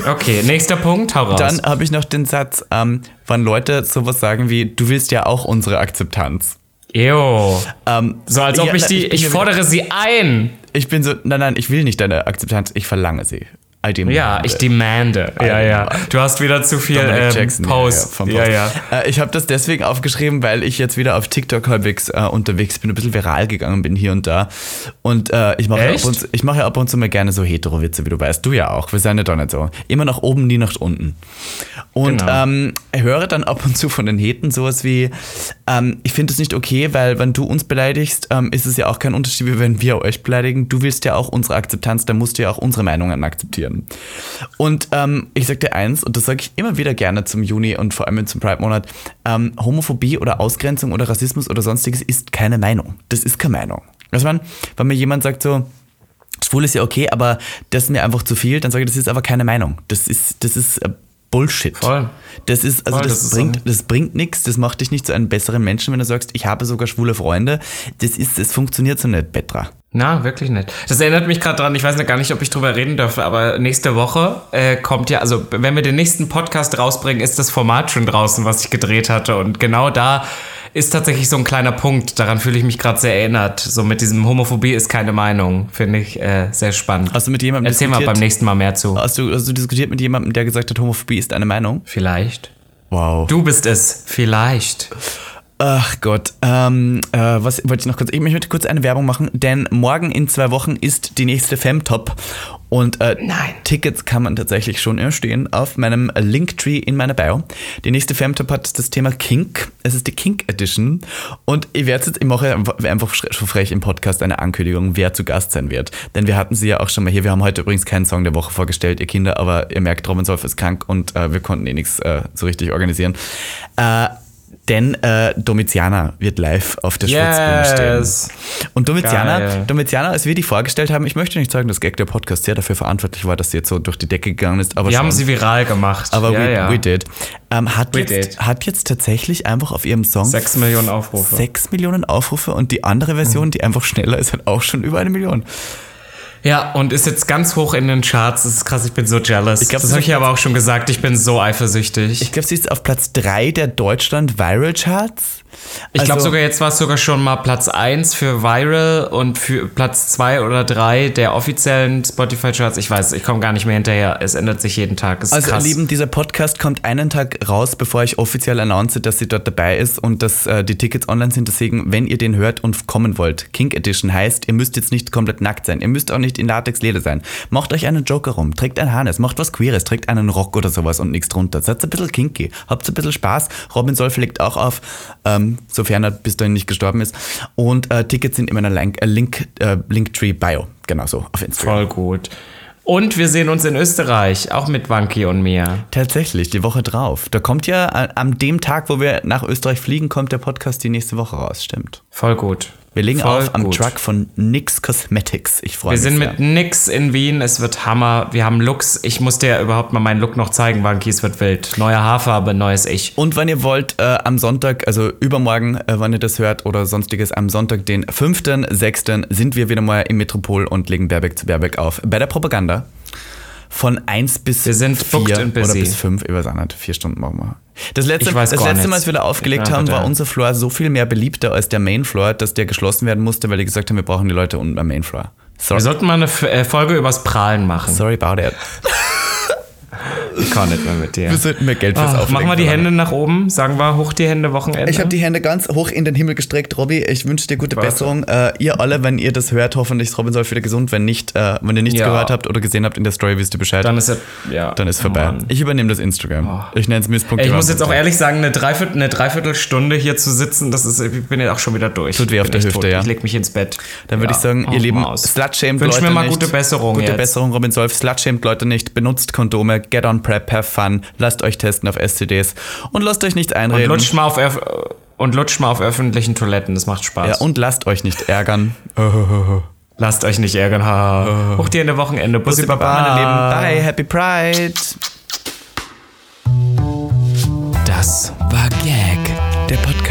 Okay, nächster Punkt, hau raus. Dann habe ich noch den Satz, ähm, wann Leute sowas sagen wie, du willst ja auch unsere Akzeptanz. Ew. Ähm, So als ob ja, ich die, ich ja fordere sie ein. wieder- Ich bin so, nein, nein, ich will nicht deine Akzeptanz, ich verlange sie. I demand Ja, ich demande. Ja, ja. Du hast wieder zu viel Dominic ähm, Jackson, Post. vom Ja, ja. Äh, ich habe das deswegen aufgeschrieben, weil ich jetzt wieder auf TikTok halbwegs äh, unterwegs bin, ein bisschen viral gegangen bin hier und da. Und äh, ich mache ja ab und ich mache ja ab und zu mal gerne so Hetero-Witze, wie du weißt. Du ja auch. Wir sind ja doch nicht so. Immer nach oben, nie nach unten. Und Genau. ähm, höre dann ab und zu von den Heten sowas wie, ähm, ich finde es nicht okay, weil wenn du uns beleidigst, ähm, ist es ja auch kein Unterschied, wie wenn wir euch beleidigen. Du willst ja auch unsere Akzeptanz, dann musst du ja auch unsere Meinungen akzeptieren. Und ähm, ich sag dir eins, und das sage ich immer wieder gerne zum Juni und vor allem zum Pride-Monat, ähm, Homophobie oder Ausgrenzung oder Rassismus oder sonstiges ist keine Meinung. Das ist keine Meinung. Also man, wenn mir jemand sagt so, schwul ist ja okay, aber das ist mir einfach zu viel, dann sage ich, das ist aber keine Meinung. Das ist, das ist äh, Bullshit. Voll. Das ist, also Voll, das, das ist bringt, so. das bringt nichts, das macht dich nicht zu einem besseren Menschen, wenn du sagst, ich habe sogar schwule Freunde. Das ist, das funktioniert so nicht, Petra. Na, wirklich nicht. Das erinnert mich gerade dran, ich weiß noch gar nicht, ob ich drüber reden darf, aber nächste Woche äh, kommt ja, also wenn wir den nächsten Podcast rausbringen, ist das Format schon draußen, was ich gedreht hatte. Und genau da ist tatsächlich so ein kleiner Punkt. Daran fühle ich mich gerade sehr erinnert. So mit diesem Homophobie ist keine Meinung. Finde ich äh, sehr spannend. Hast du mit jemandem Erzähl mal diskutiert? beim nächsten Mal mehr zu. Hast du, hast du diskutiert mit jemandem, der gesagt hat, Homophobie ist eine Meinung? Vielleicht. Wow. Du bist es. Vielleicht. Ach Gott, ähm, äh, was wollte ich noch kurz? Ich möchte kurz eine Werbung machen, denn morgen in zwei Wochen ist die nächste Femtop und äh, Nein. Tickets kann man tatsächlich schon erstehen auf meinem Linktree in meiner Bio. Die nächste Femtop hat das Thema Kink. Es ist die Kink Edition und ich werde jetzt, ich mache einfach- schon frech im Podcast eine Ankündigung, wer zu Gast sein wird, denn wir hatten sie ja auch schon mal hier. Wir haben heute übrigens keinen Song der Woche vorgestellt, ihr Kinder, aber ihr merkt, Robin Solf ist krank und äh, wir konnten eh nichts äh, so richtig organisieren. Äh, denn äh, Domitiana wird live auf der Schwitzbühne Yes. stehen. Und Domitiana, Geil. Domitiana, als wir die vorgestellt haben, ich möchte nicht sagen, dass Gag der Podcast sehr dafür verantwortlich war, dass sie jetzt so durch die Decke gegangen ist, aber Wir schon. haben sie viral gemacht. aber ja, we, ja. we did. Ähm, hat, We jetzt, did. hat jetzt tatsächlich einfach auf ihrem Song Sechs Millionen Aufrufe. sechs Millionen Aufrufe und die andere Version, die einfach schneller ist, hat auch schon über eine Million. Ja, und ist jetzt ganz hoch in den Charts. Das ist krass, ich bin so jealous. Ich glaub, das habe ich ja aber auch schon gesagt, ich bin so eifersüchtig. Ich glaube, sie ist auf Platz 3 der Deutschland Viral Charts. Ich glaube Also- sogar, jetzt war es sogar schon mal Platz 1 für Viral und für Platz 2 oder 3 der offiziellen Spotify-Charts. Ich weiß, ich komme gar nicht mehr hinterher. Es ändert sich jeden Tag. Also, ihr. Lieben, dieser Podcast kommt einen Tag raus, bevor ich offiziell announce, dass sie dort dabei ist und dass äh, die Tickets online sind. Deswegen, wenn ihr den hört und kommen wollt, King Edition heißt, ihr müsst jetzt nicht komplett nackt sein. Ihr müsst auch nicht in Latex-Leder sein. Macht euch einen Joker rum, trägt ein Harness, macht was Queeres, trägt einen Rock oder sowas und nichts drunter. Seid ein bisschen kinky, habt ein bisschen Spaß. Robin Solf legt auch auf, ähm, sofern er bis dahin nicht gestorben ist. Und äh, Tickets sind in meiner Link, äh, Link, äh, Linktree Bio. Genau so, auf Instagram. Voll gut. Und wir sehen uns in Österreich, auch mit Wanki und mir. Tatsächlich, die Woche drauf. Da kommt ja äh, an dem Tag, wo wir nach Österreich fliegen, kommt der Podcast die nächste Woche raus. Stimmt. Voll gut. Wir legen Voll auf am gut. Truck von NYX Cosmetics. Ich freue Wir mich sind sehr. mit nix in Wien, es wird Hammer. Wir haben Looks. Ich muss dir überhaupt mal meinen Look noch zeigen, Wanki, es wird wild. Neue Haarfarbe, neues Ich. Und wenn ihr wollt, äh, am Sonntag, also übermorgen, äh, wann ihr das hört oder sonstiges, am Sonntag, den 5.6. sind wir wieder mal im Metropol und legen Berbeck zu Berbeck auf. Bei der Propaganda. Von 1 bis Wir sind booked 4 and oder bis 5, ich weiß auch nicht, 4 Stunden machen wir. Das letzte, das letzte Mal, als wir da aufgelegt haben, war unser Floor so viel mehr beliebter als der Main Floor, dass der geschlossen werden musste, weil die gesagt haben, wir brauchen die Leute unten am Main Floor. Sorry, Wir sollten mal eine äh, Folge übers Prahlen machen. sorry about it. Ich kann nicht mehr mit dir. Wir sollten mehr Geld fürs Auflegen machen wir die. Hände nach oben. Sagen wir hoch die Hände Wochenende. Ich habe die Hände ganz hoch in den Himmel gestreckt, Robby. Ich wünsche dir gute Warte. Besserung. Äh, ihr alle, wenn ihr das hört, hoffentlich ist Robin Solf wieder gesund. Wenn nicht, äh, wenn ihr nichts Ja. gehört habt oder gesehen habt in der Story, wisst ihr Bescheid. Dann ist es ja. Dann ist oh vorbei. Mann. ich übernehme das Instagram. Ich nenne es Misspunkt. Ich muss jetzt auch ehrlich sagen, eine, Dreiviertel, eine Dreiviertelstunde hier zu sitzen, das ist, ich bin ja auch schon wieder durch. Tut weh auf der Hüfte, tot. ja. Ich leg mich ins Bett. Dann würde Ja. ich sagen, Oh, ihr Lieben, slutshamed Wünsch Leute mir mal nicht. gute Besserung Gute jetzt. Besserung, Robin Solf. Slutshamed Leute nicht. Benutzt Kondome. Get on Prep. Have fun. Lasst euch testen auf STDs. Und lasst euch nicht Und einreden. lutscht mal auf öff und lutscht mal auf öffentlichen Toiletten, das macht Spaß. ja, und lasst euch nicht ärgern. Lasst euch nicht ärgern. Ha. Hoch dir in der Wochenende. Bussi, Bussi, Baba. Baba, meine Lieben. Bye. Happy Pride. Das war Gag, der Podcast